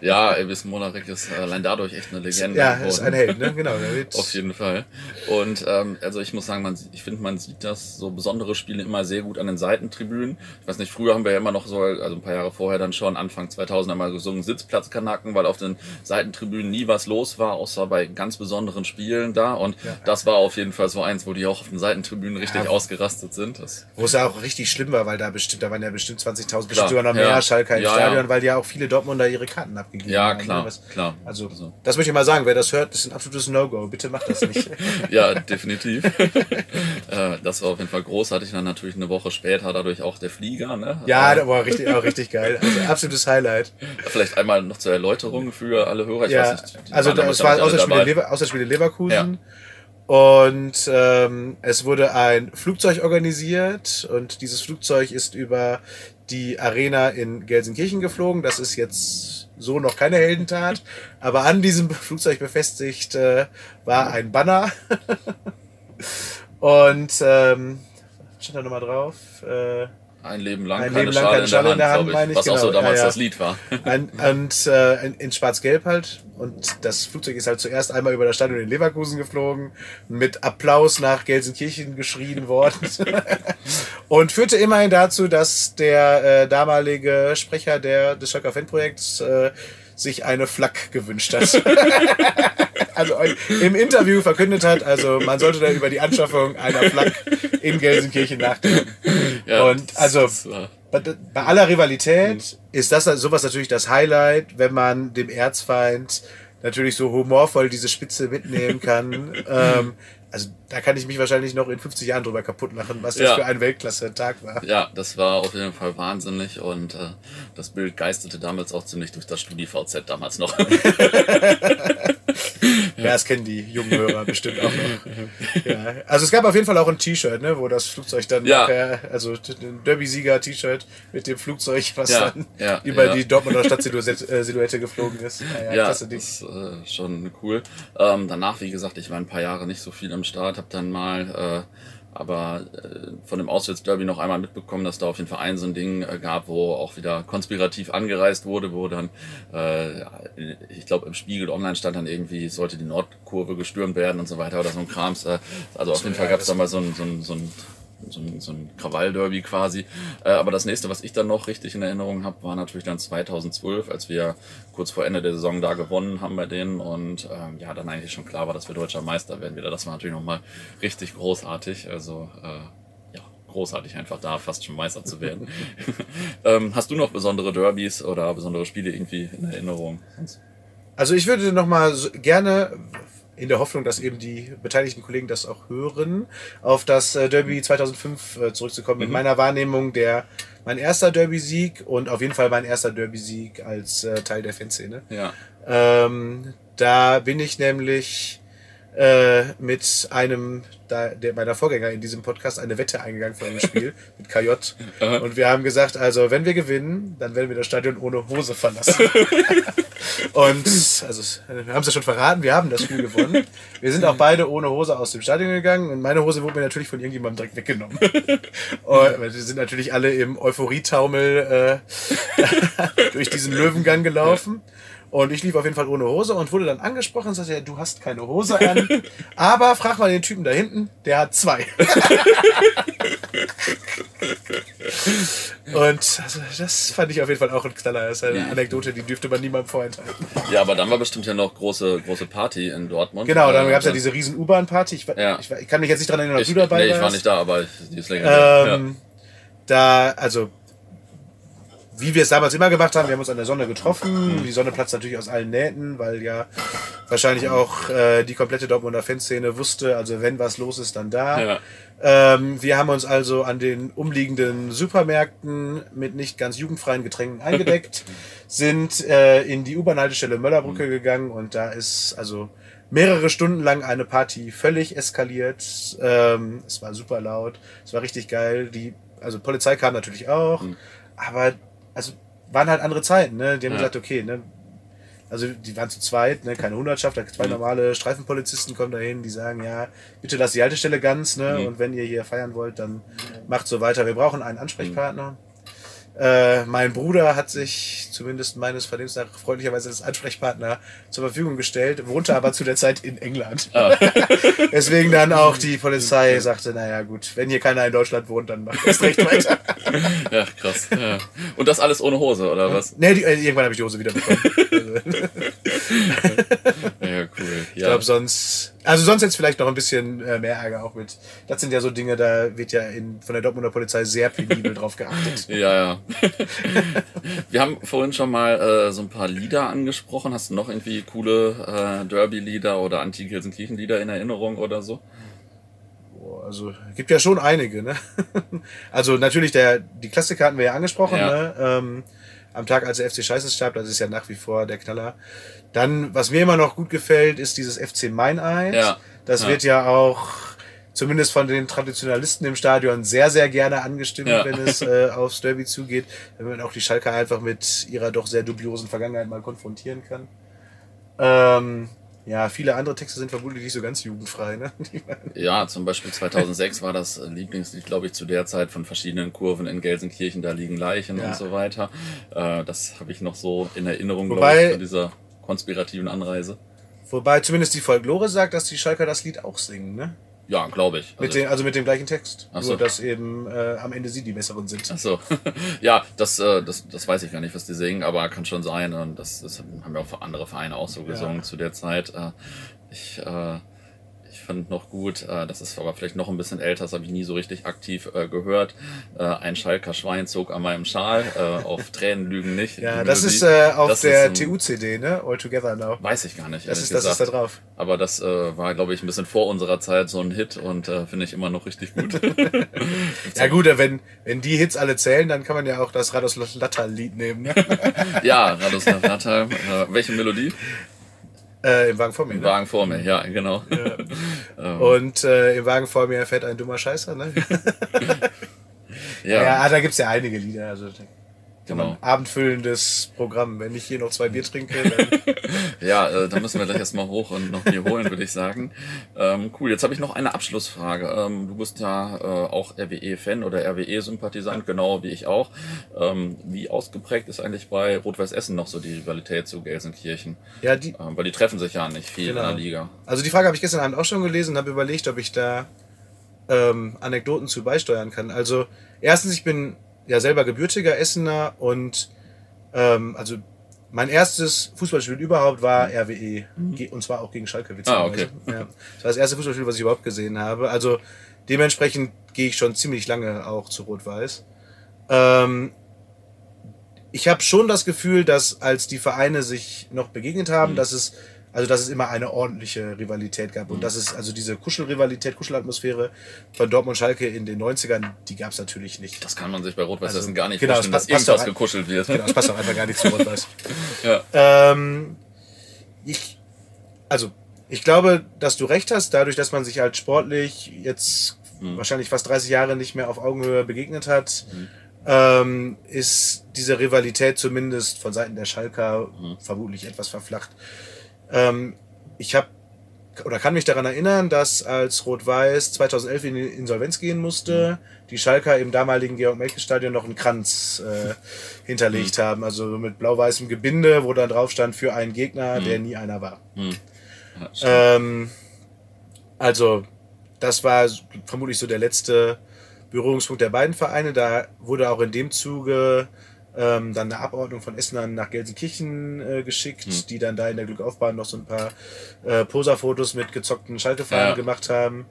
Speaker 1: Ja, Elvis Monarek ist allein dadurch echt eine Legende.
Speaker 2: Ja,
Speaker 1: geworden.
Speaker 2: ist ein Held, ne? Genau. *laughs*
Speaker 1: Auf jeden Fall. Und ähm, also ich muss sagen, man, ich finde, man sieht das so besondere Spiele immer sehr gut an den Seitentribünen. Ich weiß nicht, früher haben wir ja immer noch so, also ein paar Jahre vorher dann schon, Anfang 2000 einmal gesungen Sitzplatzkanacken, weil auf den Seitentribünen nie was los war, außer bei ganz besonderen Spielen da. Und
Speaker 2: Ja.
Speaker 1: das war auf jeden Fall so eins, wo die auch auf den Seitentribünen richtig
Speaker 2: Ja.
Speaker 1: ausgerastet sind. Das,
Speaker 2: Wo es ja auch richtig schlimm war, weil da bestimmt, da waren ja bestimmt 20.000,
Speaker 1: Klar,
Speaker 2: bestimmt sogar noch mehr
Speaker 1: ja.
Speaker 2: Schalker im
Speaker 1: Ja,
Speaker 2: Stadion,
Speaker 1: ja.
Speaker 2: weil ja auch viele Dortmunder ihre Karten abgegeben
Speaker 1: ja,
Speaker 2: haben.
Speaker 1: klar,
Speaker 2: ne? Was-
Speaker 1: klar.
Speaker 2: Also,
Speaker 1: Also,
Speaker 2: das möchte ich mal sagen, wer das hört, ist ein absolutes No-Go. Bitte macht das nicht. *laughs*
Speaker 1: Ja, definitiv. *laughs* äh, das war auf jeden Fall großartig. Dann natürlich eine Woche später dadurch auch der Flieger. Ne?
Speaker 2: ja,
Speaker 1: Äh,
Speaker 2: das war richtig, auch richtig geil. Also, absolutes Highlight.
Speaker 1: Vielleicht einmal noch zur Erläuterung für alle Hörer. Ich
Speaker 2: ja,
Speaker 1: weiß nicht,
Speaker 2: also das
Speaker 1: damals
Speaker 2: war
Speaker 1: ja
Speaker 2: Auswärtsspiele,
Speaker 1: dabei.
Speaker 2: Lever Leverkusen. Und ähm, es wurde ein Flugzeug organisiert und dieses Flugzeug ist über die Arena in Gelsenkirchen geflogen. Das ist jetzt so noch keine Heldentat, *laughs* aber an diesem Flugzeug befestigt äh, war ein Banner. *laughs* und ähm, stand da nochmal drauf? Äh,
Speaker 1: Ein Leben lang
Speaker 2: Ein
Speaker 1: keine
Speaker 2: Leben lang
Speaker 1: Schale
Speaker 2: keine
Speaker 1: in der
Speaker 2: Schale in
Speaker 1: Hand,
Speaker 2: der Hand,
Speaker 1: glaube
Speaker 2: meine
Speaker 1: ich. Was auch so
Speaker 2: genau.
Speaker 1: damals
Speaker 2: Ja, ja.
Speaker 1: das Lied war. *laughs*
Speaker 2: Ein, und äh, in, in schwarz-gelb halt. Und das Flugzeug ist halt zuerst einmal über das Stadion in Leverkusen geflogen, mit Applaus nach Gelsenkirchen geschrien worden. *laughs* und führte immerhin dazu, dass der äh, damalige Sprecher der, des Schalker Fanprojekts äh, sich eine Flak gewünscht hat. *laughs* also im Interview verkündet hat, also man sollte da über die Anschaffung einer Flak in Gelsenkirchen *laughs* nachdenken.
Speaker 1: Ja,
Speaker 2: Und also bei, bei aller Rivalität ist das sowas natürlich das Highlight, wenn man dem Erzfeind natürlich so humorvoll diese Spitze mitnehmen kann. *laughs* ähm, also da kann ich mich wahrscheinlich noch in 50 Jahren drüber kaputt machen, was das
Speaker 1: Ja.
Speaker 2: für ein Weltklasse-Tag war.
Speaker 1: ja, das war auf jeden Fall wahnsinnig und äh, das Bild geisterte damals auch ziemlich durch das StudiVZ damals noch. *laughs* *laughs*
Speaker 2: Ja, das kennen die jungen Hörer bestimmt auch noch. *laughs* Ja. Also es gab auf jeden Fall auch ein T-Shirt, ne, wo das Flugzeug dann
Speaker 1: Ja.
Speaker 2: nachher, also ein Derby-Sieger-T-Shirt mit dem Flugzeug, was
Speaker 1: Ja,
Speaker 2: dann
Speaker 1: ja,
Speaker 2: über
Speaker 1: ja.
Speaker 2: die Dortmunder Stadtsilhouette geflogen ist. Ja, ja,
Speaker 1: Ja,
Speaker 2: klasse
Speaker 1: das ist äh, schon cool. Ähm, danach, wie gesagt, ich war ein paar Jahre nicht so viel am Start, habe dann mal äh, aber äh, von dem Auswärtsderby noch einmal mitbekommen, dass da auf jeden Fall ein so ein Ding äh, gab, wo auch wieder konspirativ angereist wurde, wo dann, äh, ich glaube im Spiegel Online stand dann irgendwie, sollte die Nordkurve gestürmt werden und so weiter oder so ein Krams. Äh, also auf jeden Fall gab es da mal so ein, so ein, so ein so ein, so ein Krawall-Derby quasi. Äh, aber das nächste, was ich dann noch richtig in Erinnerung habe, war natürlich dann 2012, als wir kurz vor Ende der Saison da gewonnen haben bei denen und ähm, ja, dann eigentlich schon klar war, dass wir deutscher Meister werden wieder. Das war natürlich nochmal richtig großartig. Also äh, ja, großartig einfach da fast schon Meister zu werden. *laughs* *laughs* ähm, hast du noch besondere Derbys oder besondere Spiele irgendwie in Erinnerung?
Speaker 2: Also ich würde noch mal so gerne in der Hoffnung, dass eben die beteiligten Kollegen das auch hören, auf das äh, Derby 2005 äh, zurückzukommen. Mit meiner Wahrnehmung der mein erster Derby-Sieg und auf jeden Fall mein erster Derby-Sieg als äh, Teil der Fanszene.
Speaker 1: Ja.
Speaker 2: Ähm, da bin ich nämlich äh, mit einem da, der meiner Vorgänger in diesem Podcast eine Wette eingegangen vor dem Spiel *laughs* mit KJ. Und wir haben gesagt, also wenn wir gewinnen, dann werden wir das Stadion ohne Hose verlassen. *laughs* Und also wir haben es ja schon verraten, wir haben das Spiel gewonnen. Wir sind auch beide ohne Hose aus dem Stadion gegangen und meine Hose wurde mir natürlich von irgendjemandem direkt weggenommen. *laughs* Und wir sind natürlich alle im Euphorietaumel äh, durch diesen Löwengang gelaufen. Und ich lief auf jeden Fall ohne Hose und wurde dann angesprochen und sagte, ja, du hast keine Hose an. *laughs* Aber frag mal den Typen da hinten, der hat zwei. *laughs* und also, das fand ich auf jeden Fall auch ein Knaller. Das ist eine Anekdote, die dürfte man niemandem vorenthalten.
Speaker 1: ja, aber dann war bestimmt ja noch große, große Party in Dortmund.
Speaker 2: Genau, dann
Speaker 1: Äh,
Speaker 2: gab es ja diese riesen U-Bahn-Party. Ich,
Speaker 1: Ja.
Speaker 2: ich, ich kann mich jetzt nicht daran erinnern, ob
Speaker 1: ich,
Speaker 2: du dabei
Speaker 1: nee, ich
Speaker 2: warst.
Speaker 1: war nicht da, aber die ist länger.
Speaker 2: Ähm, Da, also wie wir es damals immer gemacht haben, wir haben uns an der Sonne getroffen. Die Sonne platzt natürlich aus allen Nähten, weil ja wahrscheinlich auch äh, die komplette Dortmunder Fanszene wusste, also wenn was los ist, dann da.
Speaker 1: Ja.
Speaker 2: Ähm, wir haben uns also an den umliegenden Supermärkten mit nicht ganz jugendfreien Getränken eingedeckt, *laughs* sind äh, in die U-Bahn-Haltestelle Möllerbrücke gegangen und da ist also mehrere Stunden lang eine Party völlig eskaliert. Ähm, es war super laut, es war richtig geil. Die also Polizei kam natürlich auch, aber also waren halt andere Zeiten, ne? Die haben
Speaker 1: Ja.
Speaker 2: gesagt, okay, ne? Also die waren zu zweit, ne? keine Hundertschaft, da zwei normale Streifenpolizisten kommen dahin, die sagen, ja, bitte lasst die Haltestelle ganz, ne?
Speaker 1: Mhm.
Speaker 2: Und wenn ihr hier feiern wollt, dann macht so weiter. Wir brauchen einen Ansprechpartner. Äh, mein Bruder hat sich zumindest meines Verdienstes nach freundlicherweise als Ansprechpartner zur Verfügung gestellt, wohnte aber zu der Zeit in England.
Speaker 1: Ah. *laughs*
Speaker 2: Deswegen dann auch die Polizei sagte, naja gut, wenn hier keiner in Deutschland wohnt, dann macht das recht weiter.
Speaker 1: Ja, krass. Ja. Und das alles ohne Hose, oder was?
Speaker 2: nee, die, äh, irgendwann habe ich die Hose wieder bekommen. *laughs* Also,
Speaker 1: Ja, cool.
Speaker 2: ich
Speaker 1: Ja.
Speaker 2: glaube sonst, also sonst jetzt vielleicht noch ein bisschen äh, mehr Ärger auch mit. Das sind ja so Dinge, da wird ja in, von der Dortmunder Polizei sehr penibel *laughs* drauf geachtet.
Speaker 1: Ja, ja. *laughs* Wir haben vorhin schon mal äh, so ein paar Lieder angesprochen. Hast du noch irgendwie coole äh, Derby-Lieder oder Anti-Gelsenkirchen-Lieder in Erinnerung oder so?
Speaker 2: Boah, Also gibt ja schon einige, ne? *laughs* Also natürlich der, die Klassiker hatten wir ja angesprochen,
Speaker 1: Ja.
Speaker 2: ne? Ähm, am Tag, als der FC Scheiße starb, das ist ja nach wie vor der Knaller. Dann, was mir immer noch gut gefällt, ist dieses FC Meineid.
Speaker 1: Ja.
Speaker 2: Das
Speaker 1: Ja.
Speaker 2: wird ja auch zumindest von den Traditionalisten im Stadion sehr, sehr gerne angestimmt,
Speaker 1: Ja.
Speaker 2: wenn es äh, *laughs* aufs Derby zugeht, wenn man auch die Schalker einfach mit ihrer doch sehr dubiosen Vergangenheit mal konfrontieren kann. Ähm, ja, viele andere Texte sind vermutlich nicht so ganz jugendfrei, ne? *laughs*
Speaker 1: Ja, zum Beispiel 2006 war das Lieblingslied, glaube ich, zu der Zeit von verschiedenen Kurven in Gelsenkirchen, da liegen Leichen
Speaker 2: Ja.
Speaker 1: und so weiter. Äh, das habe ich noch so in Erinnerung, glaube
Speaker 2: Wobei-
Speaker 1: ich, von dieser konspirativen Anreise.
Speaker 2: Wobei zumindest die Folklore sagt, dass die Schalker das Lied auch singen, ne?
Speaker 1: Ja, glaube ich.
Speaker 2: Mit
Speaker 1: Also-
Speaker 2: den, also mit dem gleichen Text.
Speaker 1: Ach
Speaker 2: Nur,
Speaker 1: so.
Speaker 2: dass eben äh, am Ende sie die Besseren sind.
Speaker 1: Ach so. *laughs* ja, das, äh, das, das weiß ich gar nicht, was die singen, aber kann schon sein. Und das, das haben ja auch andere Vereine auch so gesungen zu der Zeit. Äh, ich, äh, ich fand noch gut, äh, das ist aber vielleicht noch ein bisschen älter, das habe ich nie so richtig aktiv äh, gehört. Äh, ein Schalker Schwein zog an meinem Schal, äh, auf Tränen lügen nicht.
Speaker 2: Ja, das ist äh, auf
Speaker 1: Das
Speaker 2: der
Speaker 1: ist
Speaker 2: TU-CD, ne? All Together Now.
Speaker 1: Weiß ich gar nicht.
Speaker 2: Das ist, das ist da drauf.
Speaker 1: Aber das äh, war, glaube ich, ein bisschen vor unserer Zeit so ein Hit und äh, finde ich immer noch richtig gut. *laughs* *laughs*
Speaker 2: Ja gut, wenn, wenn die Hits alle zählen, dann kann man ja auch das Rados Latter-Lied nehmen. Ne? *laughs*
Speaker 1: ja, Radoslav Natal. Äh, welche Melodie?
Speaker 2: Äh, Im Wagen vor mir.
Speaker 1: Im
Speaker 2: Ne?
Speaker 1: Wagen vor mir, ja, genau. *laughs* Ähm,
Speaker 2: Und äh, im Wagen vor mir fährt ein dummer Scheißer. Ne? *laughs*
Speaker 1: ja,
Speaker 2: ja, da gibt's ja einige Lieder. Also
Speaker 1: genau.
Speaker 2: abendfüllendes Programm. Wenn ich hier noch zwei Bier trinke, dann *laughs*
Speaker 1: Ja, äh, da müssen wir gleich erstmal hoch und noch Bier holen, würde ich sagen. Ähm, cool, jetzt habe ich noch eine Abschlussfrage. Ähm, du bist ja äh, auch RWE-Fan oder RWE-Sympathisant, genau wie ich auch. Ähm, wie ausgeprägt ist eigentlich bei Rot-Weiß Essen noch so die Rivalität zu Gelsenkirchen?
Speaker 2: ja, die,
Speaker 1: Ähm, weil die treffen sich ja nicht viel
Speaker 2: Genau.
Speaker 1: in der Liga.
Speaker 2: Also die Frage habe ich gestern Abend auch schon gelesen und habe überlegt, ob ich da ähm, Anekdoten zu beisteuern kann. Also erstens, ich bin ja selber gebürtiger Essener und ähm, also mein erstes Fußballspiel überhaupt war RWE ge- und zwar auch gegen Schalke.
Speaker 1: Ah,
Speaker 2: ja. Das war das erste Fußballspiel, was ich überhaupt gesehen habe. Also dementsprechend gehe ich schon ziemlich lange auch zu Rot-Weiß. Ähm, ich habe schon das Gefühl, dass als die Vereine sich noch begegnet haben, dass es also dass es immer eine ordentliche Rivalität gab und dass es also diese Kuschelrivalität, Kuschelatmosphäre von Dortmund und Schalke in den 90ern, die gab es natürlich nicht.
Speaker 1: Das kann man sich bei Rot-Weiß
Speaker 2: Also,
Speaker 1: gar nicht
Speaker 2: genau,
Speaker 1: vorstellen,
Speaker 2: das
Speaker 1: dass irgendwas
Speaker 2: ein-
Speaker 1: gekuschelt wird.
Speaker 2: Genau, das passt auch einfach gar nicht zu Rot-Weiß. *laughs*
Speaker 1: Ja.
Speaker 2: Ähm, ich, also, ich glaube, dass du recht hast, dadurch, dass man sich halt sportlich jetzt wahrscheinlich fast 30 Jahre nicht mehr auf Augenhöhe begegnet hat, ähm, ist diese Rivalität zumindest von Seiten der Schalker vermutlich etwas verflacht. Ähm, ich habe oder kann mich daran erinnern, dass als Rot-Weiß 2011 in die Insolvenz gehen musste, die Schalker im damaligen Georg-Melke-Stadion noch einen Kranz äh, *laughs* hinterlegt haben. Also mit blau-weißem Gebinde, wo dann drauf stand für einen Gegner, der nie einer war.
Speaker 1: Ja, stimmt.
Speaker 2: Ähm, also, das war vermutlich so der letzte Berührungspunkt der beiden Vereine. Da wurde auch in dem Zuge ähm, dann eine Abordnung von Essenern nach Gelsenkirchen äh, geschickt, die dann da in der Glückaufbahn noch so ein paar äh, Poserfotos mit gezockten Schaltefahnen
Speaker 1: Ja.
Speaker 2: gemacht haben.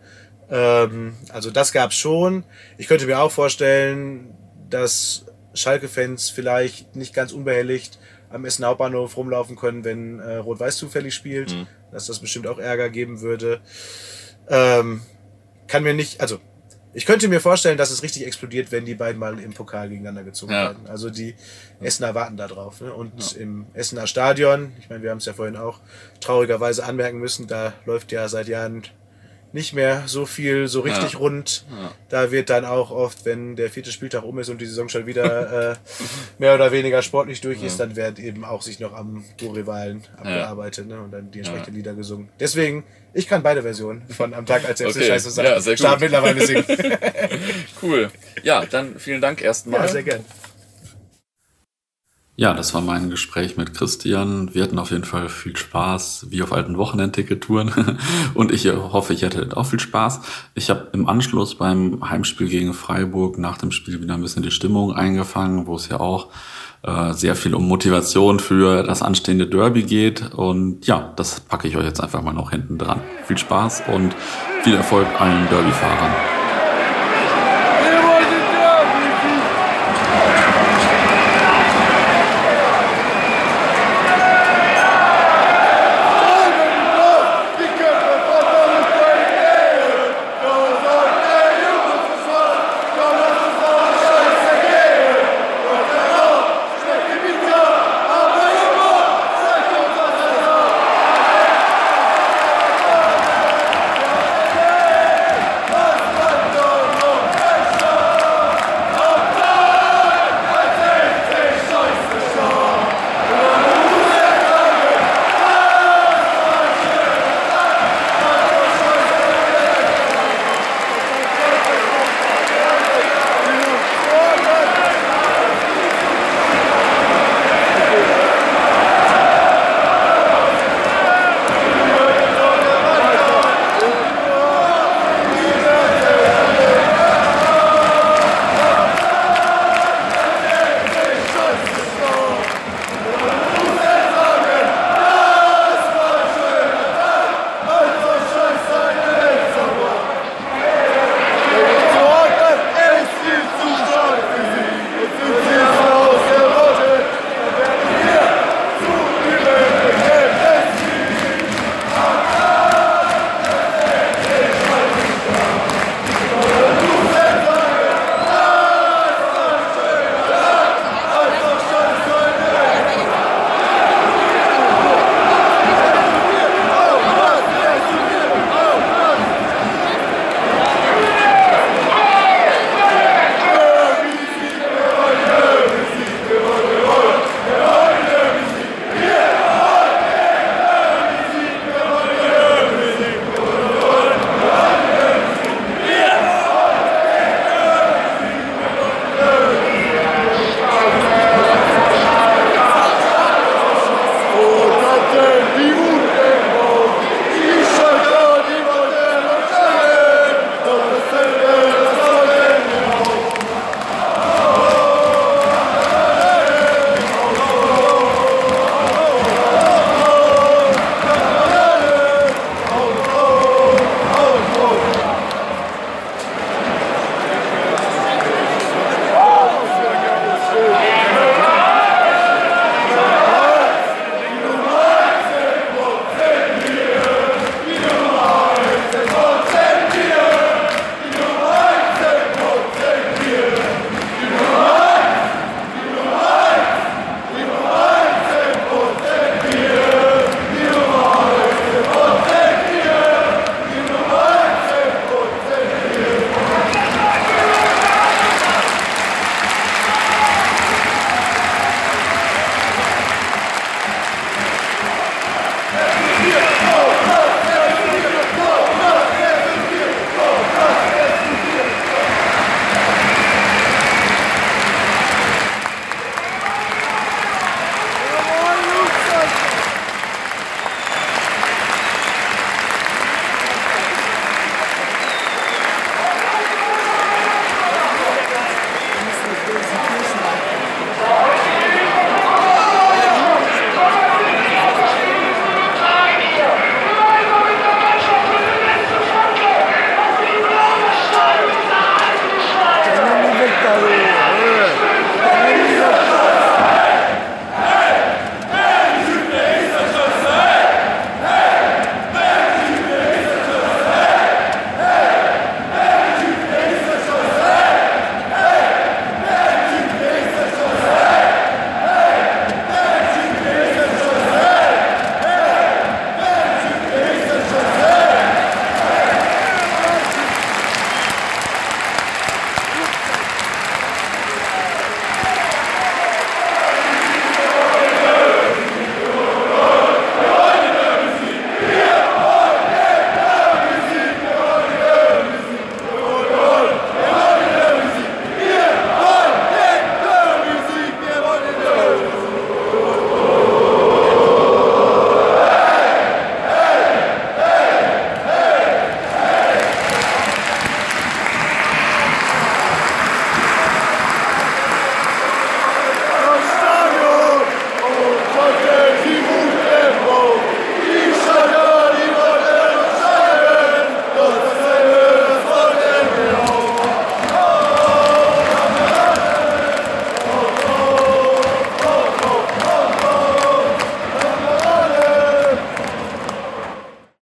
Speaker 2: Ähm, also das gab's schon. Ich könnte mir auch vorstellen, dass Schalke-Fans vielleicht nicht ganz unbehelligt am Essen Hauptbahnhof rumlaufen können, wenn äh, Rot-Weiß zufällig spielt, mhm. dass das bestimmt auch Ärger geben würde. Ähm, kann mir nicht, also ich könnte mir vorstellen, dass es richtig explodiert, wenn die beiden mal im Pokal gegeneinander gezogen ja. werden. Also die Essener warten da drauf. Ne? Und ja. im Essener Stadion, ich meine, wir haben es ja vorhin auch traurigerweise anmerken müssen, da läuft ja seit Jahren nicht mehr so viel so richtig ja. rund. Ja. Da wird dann auch oft, wenn der vierte Spieltag um ist und die Saison schon wieder äh, *laughs* mehr oder weniger sportlich durch ja. ist, dann wird eben auch sich noch am Rivalen abgearbeitet ne? und dann die entsprechenden Lieder gesungen. Deswegen, ich kann beide Versionen von Am Tag als FC okay. Scheiße sagen. Ja, sehr gut. mittlerweile singen. *laughs*
Speaker 1: cool. Ja, dann vielen Dank erstmal.
Speaker 2: Ja, sehr gern.
Speaker 1: Ja, das war mein Gespräch mit Christian. Wir hatten auf jeden Fall viel Spaß, wie auf alten Wochenendticket-Touren. *laughs* Und ich hoffe, ich hätte auch viel Spaß. Ich habe im Anschluss beim Heimspiel gegen Freiburg nach dem Spiel wieder ein bisschen die Stimmung eingefangen, wo es ja auch äh, sehr viel um Motivation für das anstehende Derby geht. Und ja, das packe ich euch jetzt einfach mal noch hinten dran. Viel Spaß und viel Erfolg allen Derby-Fahrern.